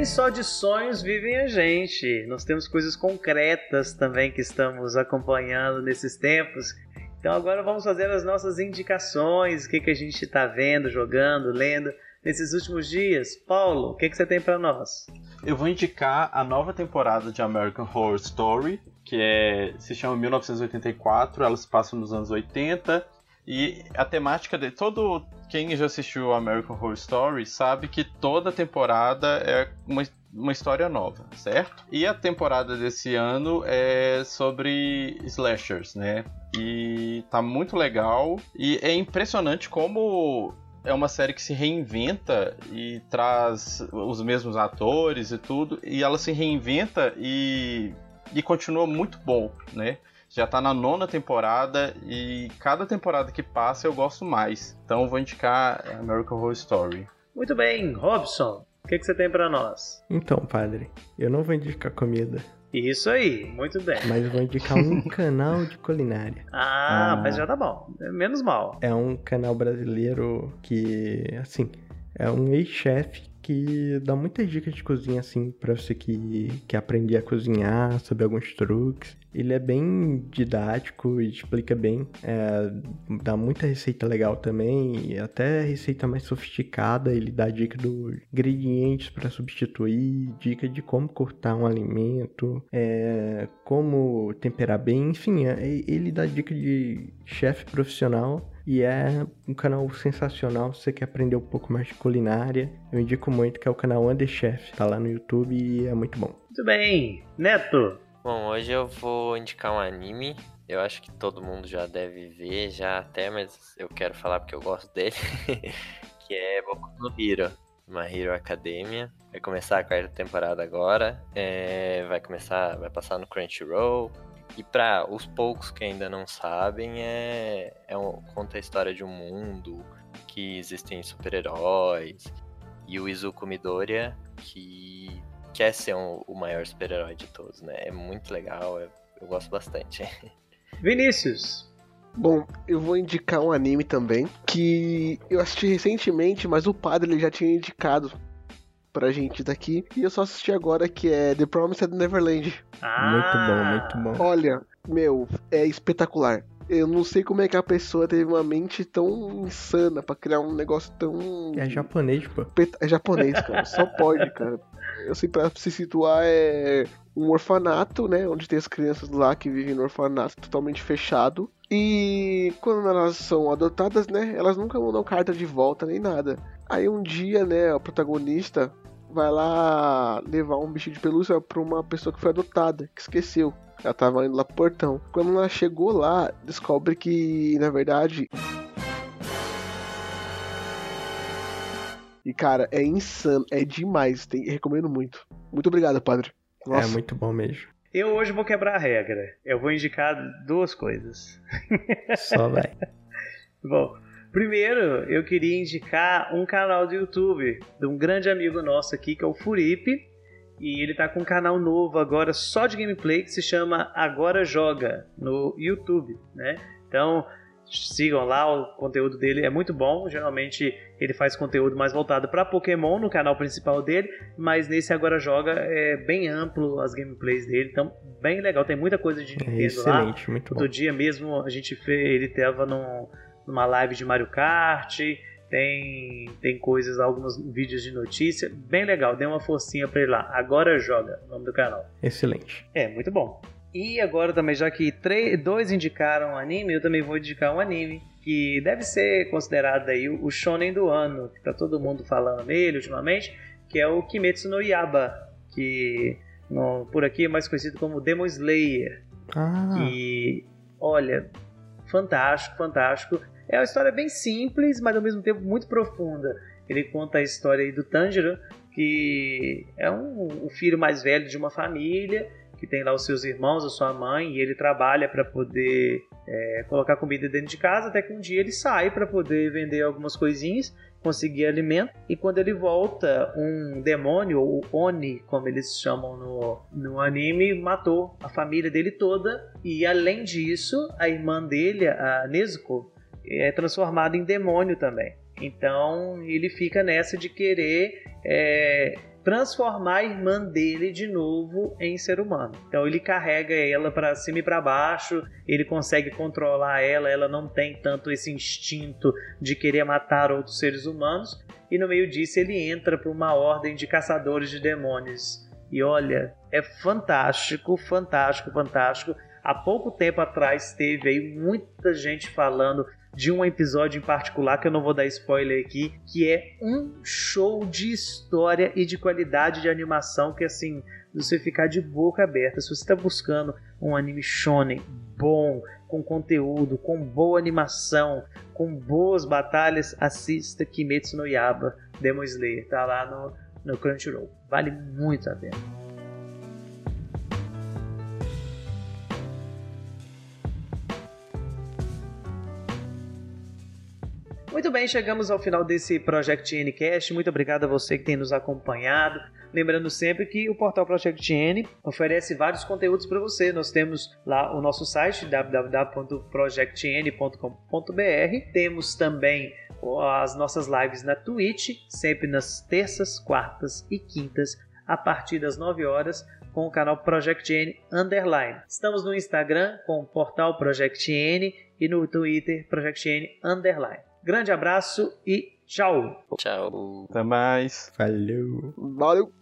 Só de sonhos vivem a gente. Nós temos coisas concretas também que estamos acompanhando nesses tempos. Então agora vamos fazer as nossas indicações, o que, que a gente está vendo, jogando, lendo nesses últimos dias. Paulo, o que, que você tem para nós? Eu vou indicar a nova temporada de American Horror Story, que é, se chama 1984, ela se passa nos anos 80. E a temática de todo quem já assistiu American Horror Story sabe que toda temporada é uma, uma história nova, certo? E a temporada desse ano é sobre slashers, né? E tá muito legal e é impressionante como é uma série que se reinventa e traz os mesmos atores e tudo, e ela se reinventa e, e continua muito bom, né? Já tá na nona temporada e cada temporada que passa eu gosto mais. Então eu vou indicar American Horror Story. Muito bem, Robson, o que, que você tem para nós? Então, padre, eu não vou indicar comida, Isso aí, muito bem. mas vou indicar um *laughs* canal de culinária. Ah, Ah. mas já tá bom. Menos mal. É um canal brasileiro que, assim, é um ex-chefe que dá muitas dicas de cozinha, assim, pra você que quer aprender a cozinhar, saber alguns truques. Ele é bem didático e explica bem, é, dá muita receita legal também, e até receita mais sofisticada. Ele dá dica dos ingredientes para substituir, dica de como cortar um alimento, é, como temperar bem, enfim, é- ele dá dica de chefe profissional e é um canal sensacional se você quer aprender um pouco mais de culinária. Eu indico muito que é o canal Underchef, tá lá no YouTube e é muito bom. Muito bem. Neto, Bom, hoje eu vou indicar um anime. Eu acho que todo mundo já deve ver, já até, mas eu quero falar porque eu gosto dele. *laughs* que é Boku no Hero, uma Hero Academia. Vai começar a quarta temporada agora. é, vai começar, vai passar no Crunchyroll. E para os poucos que ainda não sabem, é, é um, conta a história de um mundo que existem super-heróis. E o Izuku Midoriya, que quer ser um- o maior super-herói de todos, né? É muito legal, eu, eu gosto bastante. *laughs* Vinícius. Bom, eu vou indicar um anime também que eu assisti recentemente, mas o padre ele já tinha indicado pra gente daqui. E eu só assisti agora que é The Promised Neverland. Ah, Muito bom, muito bom. Olha, meu, é espetacular. Eu não sei como é que a pessoa teve uma mente tão insana pra criar um negócio tão. É japonês, pô. É japonês, cara. Só pode, cara. Eu sei, pra se situar, é um orfanato, né? Onde tem as crianças lá que vivem no orfanato totalmente fechado. E quando elas são adotadas, né? Elas nunca mandam carta de volta nem nada. Aí um dia, né? O protagonista vai lá levar um bicho de pelúcia pra uma pessoa que foi adotada, que esqueceu. Ela tava indo lá pro portão. Quando ela chegou lá, descobre que, na verdade, E, cara, é insano, é demais. Tem, recomendo muito. Muito obrigado, padre. Nossa, É muito bom mesmo. Eu hoje vou quebrar a regra. Eu vou indicar duas coisas. Só vai. *laughs* Bom, primeiro eu queria indicar um canal do YouTube de um grande amigo nosso aqui, que é o Furipe. E ele tá com um canal novo agora só de gameplay que se chama Agora Joga no YouTube, né? Então sigam lá, o conteúdo dele é muito bom. Geralmente ele faz conteúdo mais voltado para Pokémon no canal principal dele, mas nesse Agora Joga é bem amplo as gameplays dele, então bem legal. Tem muita coisa de É Nintendo lá. excelente, muito bom. Outro dia mesmo a gente fez, ele tava num- numa live de Mario Kart, tem, tem coisas, alguns vídeos de notícia, bem legal, dê uma forcinha pra ele lá. Agora joga, o nome do canal. Excelente. É, muito bom. E agora também, já que três, dois indicaram um anime, eu também vou indicar um anime que deve ser considerado aí o shonen do ano, que tá todo mundo falando nele ultimamente, que é o Kimetsu no Yaba, que no, por aqui é mais conhecido como Demon Slayer. Ah. E olha, fantástico, fantástico. É uma história bem simples, mas ao mesmo tempo muito profunda. Ele conta a história do Tanjiro, que é um, o filho mais velho de uma família, que tem lá os seus irmãos, a sua mãe, e ele trabalha para poder é, colocar comida dentro de casa, até que um dia ele sai para poder vender algumas coisinhas, conseguir alimento, e quando ele volta, um demônio, ou Oni, como eles chamam no, no anime, matou a família dele toda, e além disso, a irmã dele, a Nezuko, é transformada em demônio também. Então ele fica nessa de querer é, transformar a irmã dele de novo em ser humano. Então ele carrega ela para cima e para baixo, ele consegue controlar ela, ela não tem tanto esse instinto de querer matar outros seres humanos. E no meio disso ele entra para uma ordem de caçadores de demônios. E olha, é fantástico, fantástico, fantástico. Há pouco tempo atrás teve aí muita gente falando de um episódio em particular que eu não vou dar spoiler aqui, que é um show de história e de qualidade de animação que assim, você ficar de boca aberta. Se você está buscando um anime shonen bom, com conteúdo, com boa animação, com boas batalhas, assista Kimetsu no Yaba Demon Slayer, tá lá no, no Crunchyroll. Vale muito a pena. Muito bem, chegamos ao final desse Project Ncast. Muito obrigado a você que tem nos acompanhado. Lembrando sempre que o portal Project N oferece vários conteúdos para você. Nós temos lá o nosso site www.projectn.com.br. Temos também as nossas lives na Twitch, sempre nas terças, quartas e quintas, a partir das 9 horas, com o canal Project N Underline. Estamos no Instagram com o portal Project N e no Twitter Project N Underline. Grande abraço e tchau. Tchau. Até mais. Valeu. Valeu.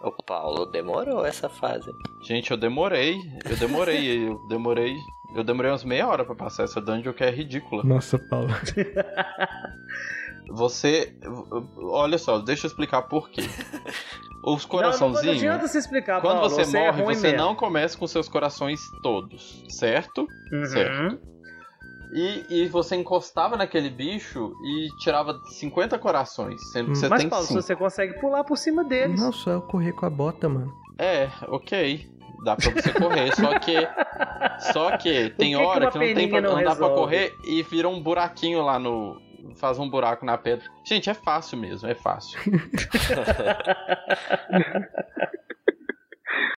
O Paulo demorou essa fase. Gente, eu demorei. Eu demorei. *laughs* eu demorei. Eu demorei umas meia hora pra passar essa dungeon que é ridícula. Nossa, Paulo. Você. Olha só, deixa eu explicar por quê. *laughs* Os Não, coraçãozinhos. não adianta se explicar, Quando Paulo, você, você é morre, ruim você mesmo. não começa com seus corações todos, certo? Uhum. Certo. E, e você encostava naquele bicho e tirava 50 corações, sendo que você Mas, tem Paulo, se 5. você consegue pular por cima deles. Não, só eu correr com a bota, mano. É, ok. Dá pra você correr, só que. Só que *laughs* tem que hora uma que, não tem pra, não não dá pra correr e vira um buraquinho lá no. Faz um buraco na pedra. Gente, é fácil mesmo, é fácil. *laughs*